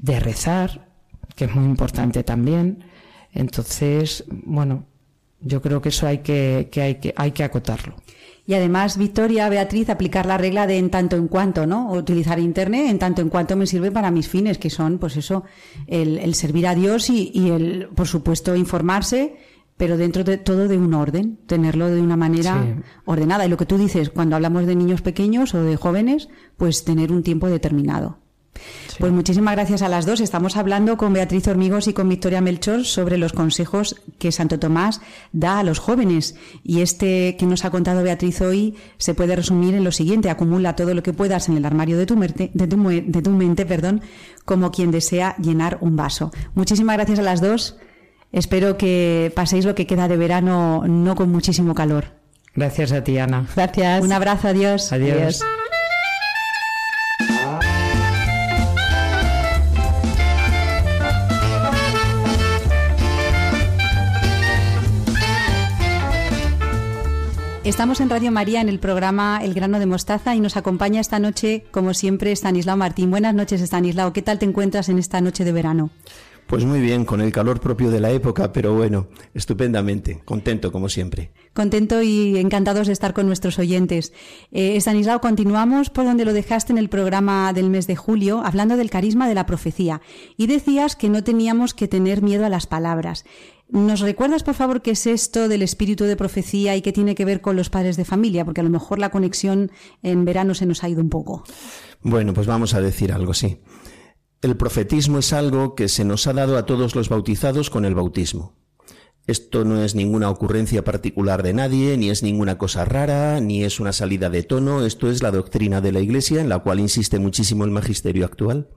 de rezar, que es muy importante también. Entonces, bueno, yo creo que eso hay que, hay que, hay que acotarlo. Y además, Victoria, Beatriz, aplicar la regla de en tanto en cuanto, ¿no? Utilizar Internet en tanto en cuanto me sirve para mis fines, que son, pues eso, el, servir a Dios y, y, el, por supuesto, informarse, pero dentro de todo de un orden, tenerlo de una manera ordenada. Y lo que tú dices, cuando hablamos de niños pequeños o de jóvenes, pues tener un tiempo determinado. Pues muchísimas gracias a las dos. Estamos hablando con Beatriz Hormigos y con Victoria Melchor sobre los consejos que Santo Tomás da a los jóvenes. Y este que nos ha contado Beatriz hoy se puede resumir en lo siguiente. Acumula todo lo que puedas en el armario de tu, mente, de tu, de tu mente perdón, como quien desea llenar un vaso. Muchísimas gracias a las dos. Espero que paséis lo que queda de verano no con muchísimo calor. Gracias a ti, Ana. Gracias. Un abrazo, adiós. Adiós. Estamos en Radio María en el programa El grano de mostaza y nos acompaña esta noche, como siempre, Stanislao Martín. Buenas noches, Stanislao. ¿Qué tal te encuentras en esta noche de verano? Pues muy bien, con el calor propio de la época, pero bueno, estupendamente, contento como siempre. Contento y encantados de estar con nuestros oyentes. Eh, Stanislao, continuamos por donde lo dejaste en el programa del mes de julio, hablando del carisma de la profecía. Y decías que no teníamos que tener miedo a las palabras. ¿Nos recuerdas, por favor, qué es esto del espíritu de profecía y qué tiene que ver con los padres de familia? Porque a lo mejor la conexión en verano se nos ha ido un poco. Bueno, pues vamos a decir algo, sí. El profetismo es algo que se nos ha dado a todos los bautizados con el bautismo. Esto no es ninguna ocurrencia particular de nadie, ni es ninguna cosa rara, ni es una salida de tono, esto es la doctrina de la Iglesia en la cual insiste muchísimo el magisterio actual.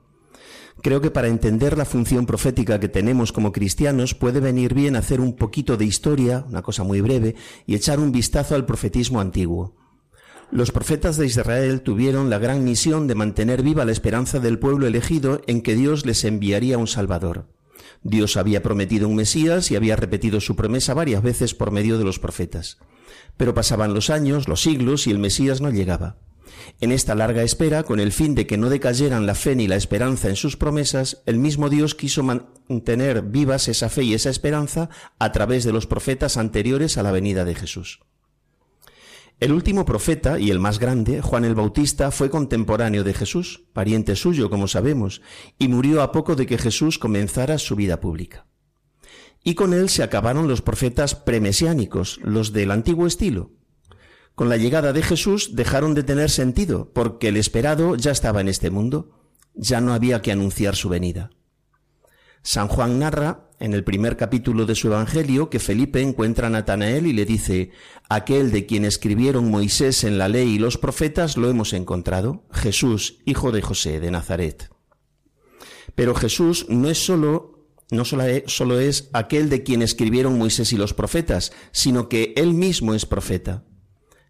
Creo que para entender la función profética que tenemos como cristianos puede venir bien hacer un poquito de historia, una cosa muy breve, y echar un vistazo al profetismo antiguo. Los profetas de Israel tuvieron la gran misión de mantener viva la esperanza del pueblo elegido en que Dios les enviaría un Salvador. Dios había prometido un Mesías y había repetido su promesa varias veces por medio de los profetas. Pero pasaban los años, los siglos, y el Mesías no llegaba. En esta larga espera, con el fin de que no decayeran la fe ni la esperanza en sus promesas, el mismo Dios quiso mantener vivas esa fe y esa esperanza a través de los profetas anteriores a la venida de Jesús. El último profeta y el más grande, Juan el Bautista, fue contemporáneo de Jesús, pariente suyo, como sabemos, y murió a poco de que Jesús comenzara su vida pública. Y con él se acabaron los profetas premesiánicos, los del antiguo estilo, con la llegada de Jesús dejaron de tener sentido, porque el esperado ya estaba en este mundo, ya no había que anunciar su venida. San Juan narra en el primer capítulo de su Evangelio que Felipe encuentra a Natanael y le dice, aquel de quien escribieron Moisés en la ley y los profetas lo hemos encontrado, Jesús, hijo de José de Nazaret. Pero Jesús no es solo no solo es aquel de quien escribieron Moisés y los profetas, sino que él mismo es profeta.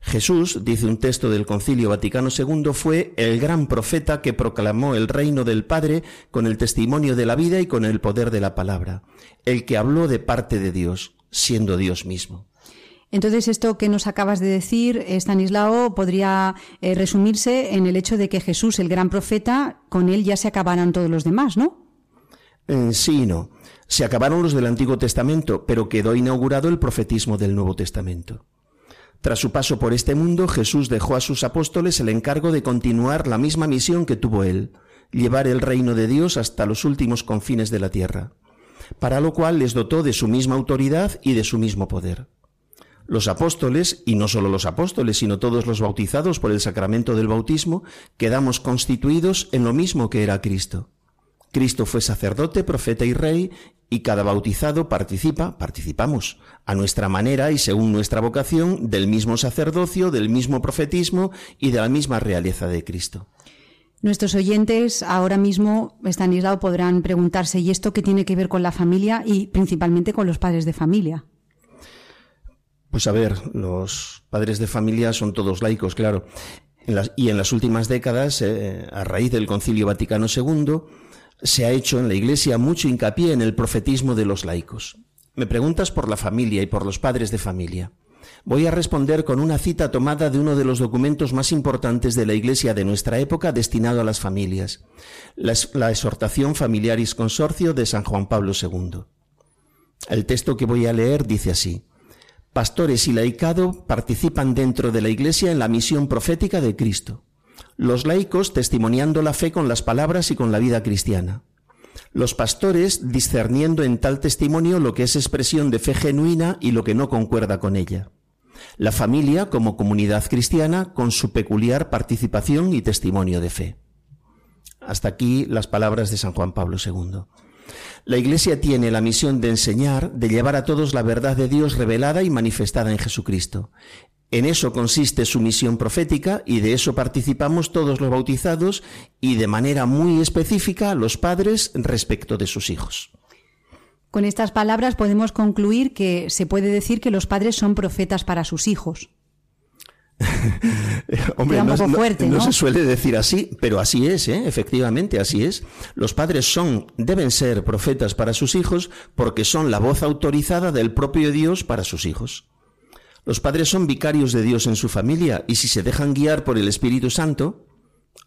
Jesús, dice un texto del Concilio Vaticano II, fue el gran profeta que proclamó el reino del Padre con el testimonio de la vida y con el poder de la palabra, el que habló de parte de Dios, siendo Dios mismo. Entonces, esto que nos acabas de decir, Stanislao, podría eh, resumirse en el hecho de que Jesús, el gran profeta, con él ya se acabaran todos los demás, ¿no? Eh, sí y no. Se acabaron los del Antiguo Testamento, pero quedó inaugurado el profetismo del Nuevo Testamento. Tras su paso por este mundo, Jesús dejó a sus apóstoles el encargo de continuar la misma misión que tuvo él, llevar el reino de Dios hasta los últimos confines de la tierra, para lo cual les dotó de su misma autoridad y de su mismo poder. Los apóstoles, y no solo los apóstoles, sino todos los bautizados por el sacramento del bautismo, quedamos constituidos en lo mismo que era Cristo. Cristo fue sacerdote, profeta y rey, y cada bautizado participa, participamos, a nuestra manera y según nuestra vocación, del mismo sacerdocio, del mismo profetismo y de la misma realeza de Cristo. Nuestros oyentes ahora mismo, Estanislao, podrán preguntarse, ¿y esto qué tiene que ver con la familia y principalmente con los padres de familia? Pues a ver, los padres de familia son todos laicos, claro. y en las últimas décadas, eh, a raíz del Concilio Vaticano II, se ha hecho en la Iglesia mucho hincapié en el profetismo de los laicos. Me preguntas por la familia y por los padres de familia. Voy a responder con una cita tomada de uno de los documentos más importantes de la Iglesia de nuestra época destinado a las familias, la, exhortación Familiaris Consorcio de San Juan Pablo II. El texto que voy a leer dice así pastores y laicado participan dentro de la Iglesia en la misión profética de Cristo. Los laicos testimoniando la fe con las palabras y con la vida cristiana. Los pastores discerniendo en tal testimonio lo que es expresión de fe genuina y lo que no concuerda con ella. La familia como comunidad cristiana con su peculiar participación y testimonio de fe. Hasta aquí las palabras de San Juan Pablo II. La Iglesia tiene la misión de enseñar, de llevar a todos la verdad de Dios revelada y manifestada en Jesucristo. En eso consiste su misión profética y de eso participamos todos los bautizados y de manera muy específica los padres respecto de sus hijos. Con estas palabras podemos concluir que se puede decir que los padres son profetas para sus hijos. Hombre, no, no, se suele decir así, pero así es, ¿eh? efectivamente, así es. Los padres son, deben ser profetas para sus hijos porque son la voz autorizada del propio Dios para sus hijos. Los padres son vicarios de Dios en su familia y si se dejan guiar por el Espíritu Santo,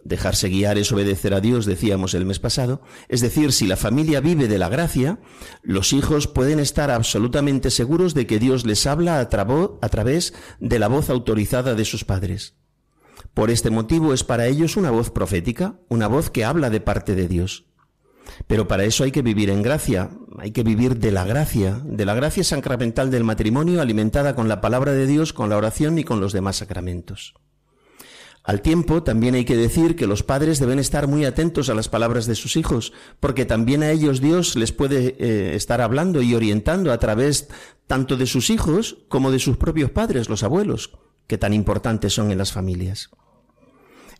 Dejarse guiar es obedecer a Dios, decíamos el mes pasado. Es decir, si la familia vive de la gracia, los hijos pueden estar absolutamente seguros de que Dios les habla a, través de la voz autorizada de sus padres. Por este motivo es para ellos una voz profética, una voz que habla de parte de Dios. Pero para eso hay que vivir en gracia, hay que vivir de la gracia, de la gracia sacramental del matrimonio alimentada con la palabra de Dios, con la oración y con los demás sacramentos. Al tiempo, también hay que decir que los padres deben estar muy atentos a las palabras de sus hijos, porque también a ellos Dios les puede eh, estar hablando y orientando a través tanto de sus hijos como de sus propios padres, los abuelos, que tan importantes son en las familias.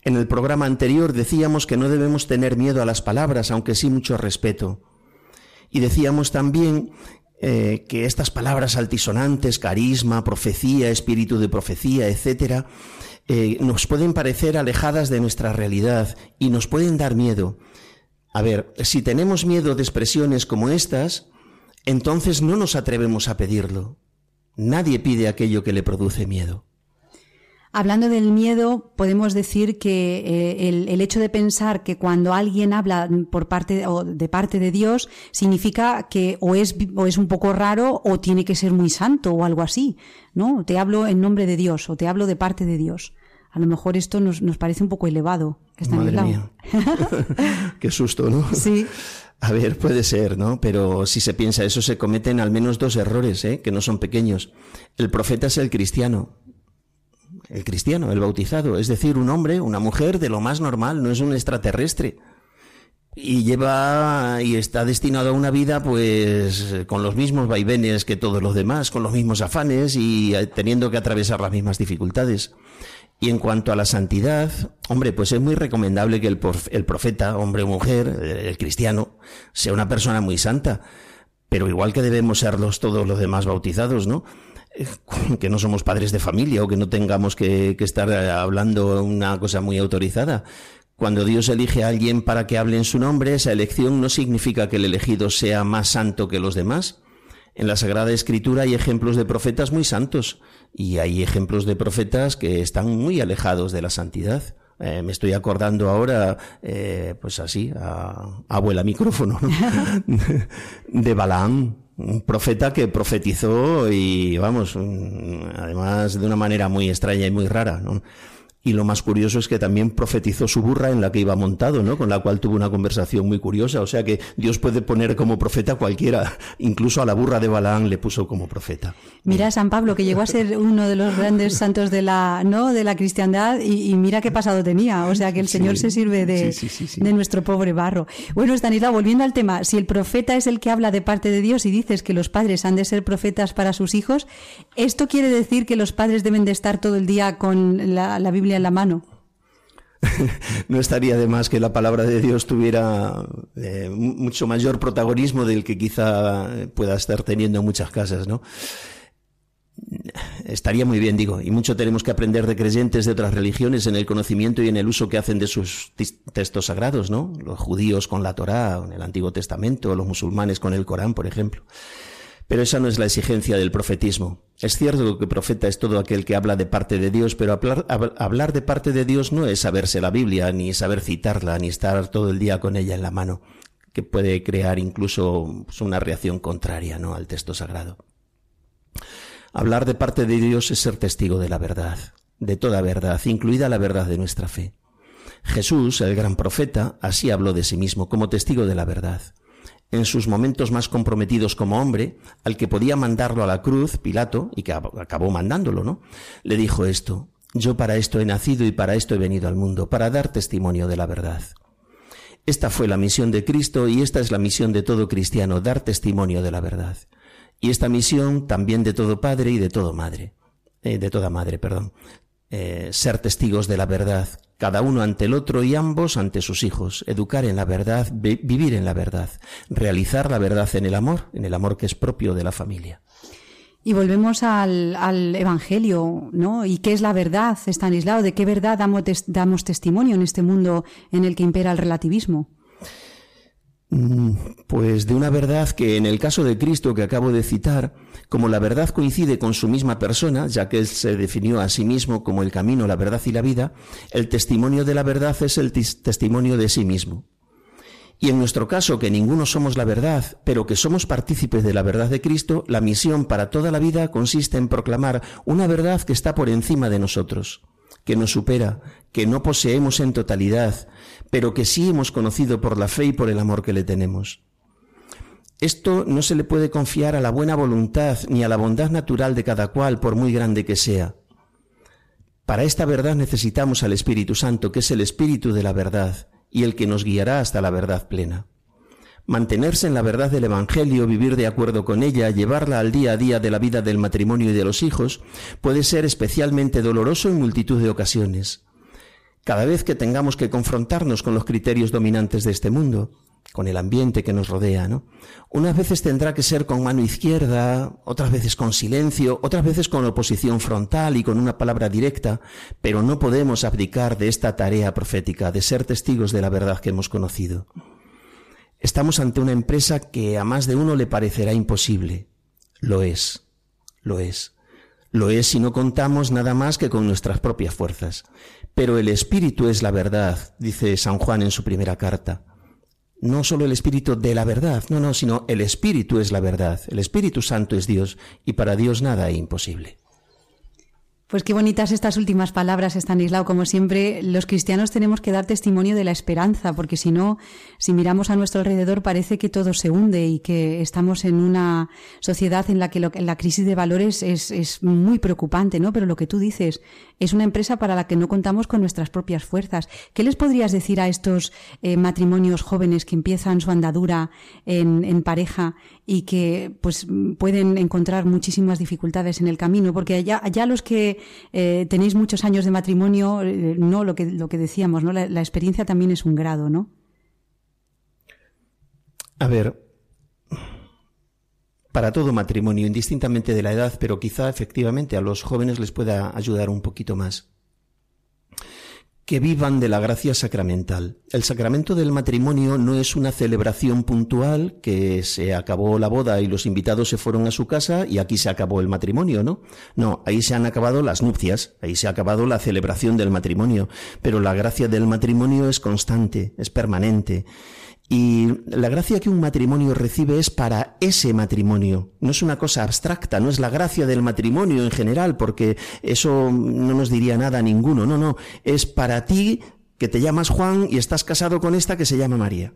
En el programa anterior decíamos que no debemos tener miedo a las palabras, aunque sí mucho respeto. Y decíamos también eh, que estas palabras altisonantes, carisma, profecía, espíritu de profecía, etcétera, eh, nos pueden parecer alejadas de nuestra realidad y nos pueden dar miedo. A ver, si tenemos miedo de expresiones como estas, entonces no nos atrevemos a pedirlo. Nadie pide aquello que le produce miedo. Hablando del miedo, podemos decir que eh, el, hecho de pensar que cuando alguien habla por parte o de parte de Dios significa que o es, o es un poco raro o tiene que ser muy santo o algo así, ¿no? Te hablo en nombre de Dios o te hablo de parte de Dios. A lo mejor esto nos, nos parece un poco elevado. Madre mía. Qué susto, ¿no? Sí. A ver, puede ser, ¿no? Pero si se piensa eso, se cometen al menos dos errores, ¿eh? Que no son pequeños. El profeta es el cristiano el cristiano, el bautizado, es decir, un hombre, una mujer de lo más normal, no es un extraterrestre. Y lleva y está destinado a una vida pues con los mismos vaivenes que todos los demás, con los mismos afanes y eh, teniendo que atravesar las mismas dificultades. Y en cuanto a la santidad, hombre, pues es muy recomendable que el, profeta, hombre o mujer, eh, el cristiano, sea una persona muy santa. Pero igual que debemos serlos todos los demás bautizados, ¿no? que no somos padres de familia o que no tengamos que, estar hablando una cosa muy autorizada. Cuando Dios elige a alguien para que hable en su nombre, esa elección no significa que el elegido sea más santo que los demás. En la Sagrada Escritura hay ejemplos de profetas muy santos y hay ejemplos de profetas que están muy alejados de la santidad. Eh, me estoy acordando ahora, eh, pues así, a, abuela micrófono, de Balaam, un profeta que profetizó y vamos, además de una manera muy extraña y muy rara, Y lo más curioso es que también profetizó su burra en la que iba montado, ¿no? Con la cual tuvo una conversación muy curiosa. O sea que Dios puede poner como profeta a cualquiera. Incluso a la burra de Balaán le puso como profeta. Mira San Pablo, que llegó a ser uno de los grandes santos de la, ¿no? de la cristiandad y, mira qué pasado tenía. O sea que el Señor se sirve de, de nuestro pobre barro. Bueno, Stanislao, volviendo al tema, si el profeta es el que habla de parte de Dios y dices que los padres han de ser profetas para sus hijos, ¿esto quiere decir que los padres deben de estar todo el día con la, la Biblia en la mano. no estaría de más que la palabra de Dios tuviera eh, mucho mayor protagonismo del que quizá pueda estar teniendo en muchas casas, ¿no? Estaría muy bien, digo, y mucho tenemos que aprender de creyentes de otras religiones en el conocimiento y en el uso que hacen de sus textos sagrados, ¿no? Los judíos con la Torá, en el Antiguo Testamento, los musulmanes con el Corán, por ejemplo. Pero esa no es la exigencia del profetismo. Es cierto que profeta es todo aquel que habla de parte de Dios, pero hablar, de parte de Dios no es saberse la Biblia, ni saber citarla, ni estar todo el día con ella en la mano, que puede crear incluso pues, una reacción contraria ¿no? al texto sagrado. Hablar de parte de Dios es ser testigo de la verdad, de toda verdad, incluida la verdad de nuestra fe. Jesús, el gran profeta, así habló de sí mismo como testigo de la verdad en sus momentos más comprometidos como hombre, al que podía mandarlo a la cruz, Pilato, y que acabó mandándolo, ¿no? Le dijo esto, yo para esto he nacido y para esto he venido al mundo, para dar testimonio de la verdad. Esta fue la misión de Cristo y esta es la misión de todo cristiano, dar testimonio de la verdad. Y esta misión también de todo padre y de todo madre, eh, de toda madre, perdón. Eh, ser testigos de la verdad, cada uno ante el otro y ambos ante sus hijos, educar en la verdad, vivir en la verdad, realizar la verdad en el amor, en el amor que es propio de la familia. Y volvemos al, Evangelio, ¿no? ¿Y qué es la verdad, Estanislao? ¿De qué verdad damos, damos testimonio en este mundo en el que impera el relativismo? Mm, pues de una verdad que en el caso de Cristo que acabo de citar, como la verdad coincide con su misma persona, ya que él se definió a sí mismo como el camino, la verdad y la vida, el testimonio de la verdad es el testimonio de sí mismo. Y en nuestro caso, que ninguno somos la verdad, pero que somos partícipes de la verdad de Cristo, la misión para toda la vida consiste en proclamar una verdad que está por encima de nosotros, que nos supera, que no poseemos en totalidad, pero que sí hemos conocido por la fe y por el amor que le tenemos. Esto no se le puede confiar a la buena voluntad ni a la bondad natural de cada cual, por muy grande que sea. Para esta verdad necesitamos al Espíritu Santo, que es el Espíritu de la verdad y el que nos guiará hasta la verdad plena. Mantenerse en la verdad del Evangelio, vivir de acuerdo con ella, llevarla al día a día de la vida del matrimonio y de los hijos, puede ser especialmente doloroso en multitud de ocasiones cada vez que tengamos que confrontarnos con los criterios dominantes de este mundo, con el ambiente que nos rodea, ¿no? Unas veces tendrá que ser con mano izquierda, otras veces con silencio, otras veces con oposición frontal y con una palabra directa, pero no podemos abdicar de esta tarea profética, de ser testigos de la verdad que hemos conocido. Estamos ante una empresa que a más de uno le parecerá imposible. Lo es, lo es. Lo es si no contamos nada más que con nuestras propias fuerzas. Pero el Espíritu es la verdad, dice San Juan en su primera carta. No solo el Espíritu de la verdad, no, no, sino el Espíritu es la verdad. El Espíritu Santo es Dios y para Dios nada es imposible. Pues qué bonitas estas últimas palabras, Estanislao. Como siempre, los cristianos tenemos que dar testimonio de la esperanza, porque si no, si miramos a nuestro alrededor, parece que todo se hunde y que estamos en una sociedad en la que la crisis de valores es, es, muy preocupante, ¿no? Pero lo que tú dices, es una empresa para la que no contamos con nuestras propias fuerzas. ¿Qué les podrías decir a estos eh, matrimonios jóvenes que empiezan su andadura en, en pareja y que pues pueden encontrar muchísimas dificultades en el camino? Porque ya, los que eh, tenéis muchos años de matrimonio, eh, no lo que, lo que decíamos, ¿no? La, la, experiencia también es un grado, ¿no? A ver, para todo matrimonio, indistintamente de la edad, pero quizá efectivamente a los jóvenes les pueda ayudar un poquito más que vivan de la gracia sacramental. El sacramento del matrimonio no es una celebración puntual que se acabó la boda y los invitados se fueron a su casa y aquí se acabó el matrimonio, ¿no? No, ahí se han acabado las nupcias, ahí se ha acabado la celebración del matrimonio, pero la gracia del matrimonio es constante, es permanente Y la gracia que un matrimonio recibe es para ese matrimonio. No es una cosa abstracta, no es la gracia del matrimonio en general, porque eso no nos diría nada a ninguno. No, no. Es para ti que te llamas Juan y estás casado con esta que se llama María.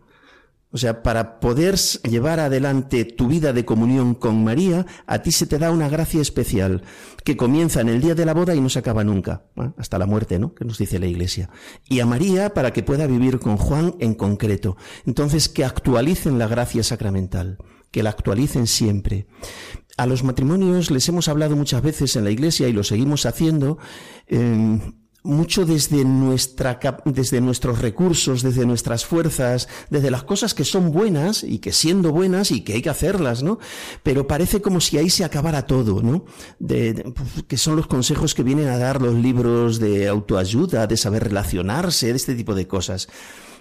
O sea, para poder llevar adelante tu vida de comunión con María, a ti se te da una gracia especial, que comienza en el día de la boda y no se acaba nunca, hasta la muerte, ¿no? Que nos dice la Iglesia. Y a María para que pueda vivir con Juan en concreto. Entonces, que actualicen la gracia sacramental, que la actualicen siempre. A los matrimonios les hemos hablado muchas veces en la Iglesia y lo seguimos haciendo. Eh, mucho desde nuestra desde nuestros recursos, desde nuestras fuerzas, desde las cosas que son buenas y que siendo buenas y que hay que hacerlas, ¿no? Pero parece como si ahí se acabara todo, ¿no? De, que son los consejos que vienen a dar los libros de autoayuda, de saber relacionarse, de este tipo de cosas.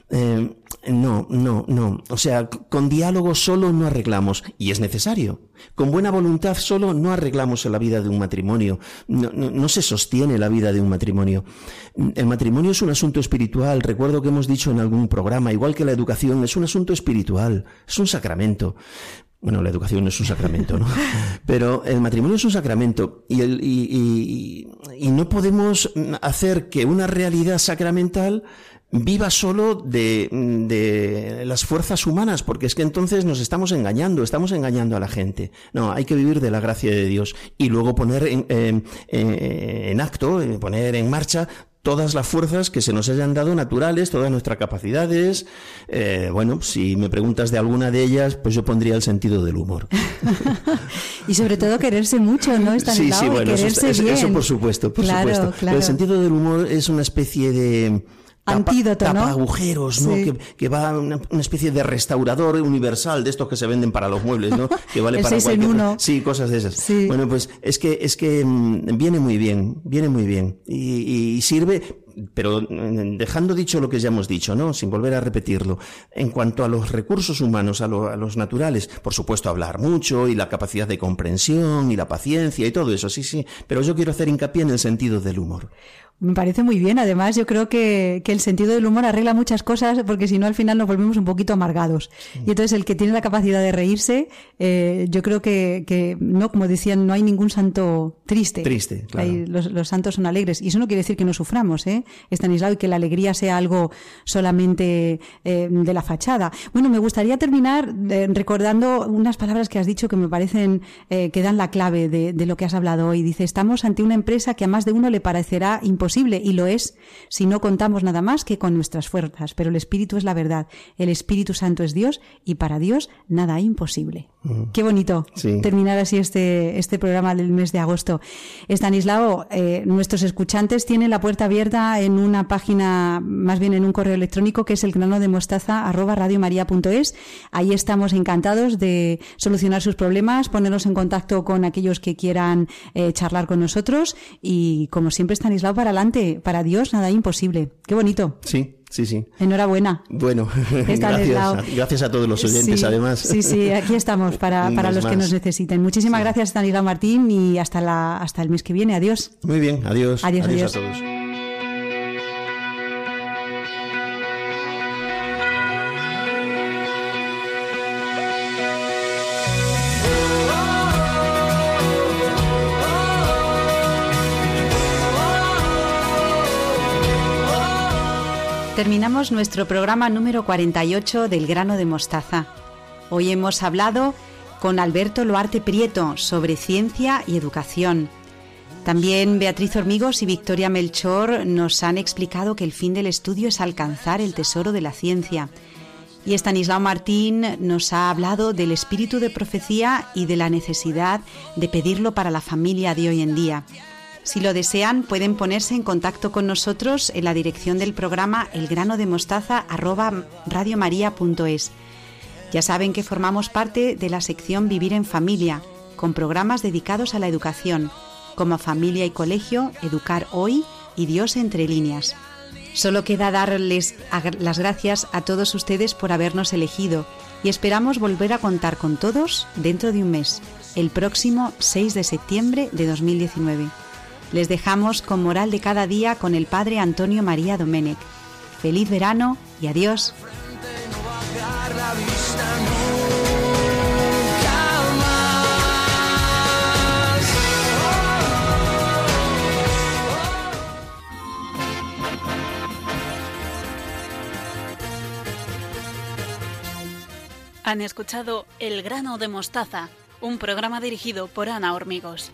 Eh, no, no, no. O sea, con diálogo solo no arreglamos, y es necesario. Con buena voluntad solo no arreglamos la vida de un matrimonio. No, no, se sostiene la vida de un matrimonio. El matrimonio es un asunto espiritual. Recuerdo que hemos dicho en algún programa, igual que la educación, es un asunto espiritual, es un sacramento. Bueno, la educación no es un sacramento, ¿no? Pero el matrimonio es un sacramento y, el, y, y, y no podemos hacer que una realidad sacramental viva solo de, de, las fuerzas humanas, porque es que entonces nos estamos engañando, estamos engañando a la gente. No, hay que vivir de la gracia de Dios y luego poner en, en, acto, eh, poner en marcha todas las fuerzas que se nos hayan dado naturales, todas nuestras capacidades. Eh, bueno, si me preguntas de alguna de ellas, pues yo pondría el sentido del humor. y sobre todo quererse mucho, ¿no? sí, sí, bueno, eso, por supuesto, por supuesto. El sentido del humor es una especie de antídoto, tapa agujeros, ¿no? Que, va una, una, especie de restaurador universal de estos que se venden para los muebles, ¿no? Que vale para cualquier. Uno. Sí, cosas de esas. Bueno, pues es que es que mm, viene muy bien, viene muy bien y, y sirve pero mm, dejando dicho lo que ya hemos dicho, ¿no? Sin volver a repetirlo, en cuanto a los recursos humanos, a, a, los naturales, por supuesto hablar mucho y la capacidad de comprensión y la paciencia y todo eso, sí, sí, pero yo quiero hacer hincapié en el sentido del humor. Me parece muy bien. Además, yo creo que, que, el sentido del humor arregla muchas cosas porque si no, al final nos volvemos un poquito amargados. Y entonces, el que tiene la capacidad de reírse, eh, yo creo que, que, no, como decían, no hay ningún santo triste. Triste, claro. los, los, santos son alegres. Y eso no quiere decir que no suframos, ¿eh? Estanislao, y que la alegría sea algo solamente eh, de la fachada. Bueno, me gustaría terminar eh, recordando unas palabras que has dicho que me parecen eh, que dan la clave de, de lo que has hablado hoy. Dice, estamos ante una empresa que a más de uno le parecerá imposible y lo es si no contamos nada más que con nuestras fuerzas, pero el Espíritu es la verdad, el Espíritu Santo es Dios y para Dios nada imposible. Qué bonito terminar así este, este programa del mes de agosto. Estanislao, eh, nuestros escuchantes tienen la puerta abierta en una página, más bien en un correo electrónico que es el grano de mostaza arroba radiomaria.es. Ahí estamos encantados de solucionar sus problemas, ponernos en contacto con aquellos que quieran eh, charlar con nosotros y como siempre Estanislao para adelante, para Dios nada imposible. Qué bonito. Sí, Sí, sí. Enhorabuena. Bueno, gracias, gracias a todos los oyentes, además. Sí, sí, aquí estamos para, para los que nos necesiten. Muchísimas gracias, Stanislao Martín, y hasta, la, hasta el mes que viene. Adiós. Muy bien, adiós. Adiós, adiós. a todos. Terminamos nuestro programa número 48 del grano de mostaza. Hoy hemos hablado con Alberto Loarte Prieto sobre ciencia y educación. También Beatriz Hormigos y Victoria Melchor nos han explicado que el fin del estudio es alcanzar el tesoro de la ciencia. Y Estanislao Martín nos ha hablado del espíritu de profecía y de la necesidad de pedirlo para la familia de hoy en día. Si lo desean, pueden ponerse en contacto con nosotros en la dirección del programa elgranodemostaza@radiomaria.es. Ya saben que formamos parte de la sección Vivir en Familia, con programas dedicados a la educación, como Familia y Colegio, Educar Hoy y Dios entre líneas. Solo queda darles las gracias a todos ustedes por habernos elegido y esperamos volver a contar con todos dentro de un mes, el próximo 6 de septiembre de 2019. Les dejamos con moral de cada día con el padre Antonio María Domenech. Feliz verano y adiós. Han escuchado El grano de mostaza, un programa dirigido por Ana Hormigos.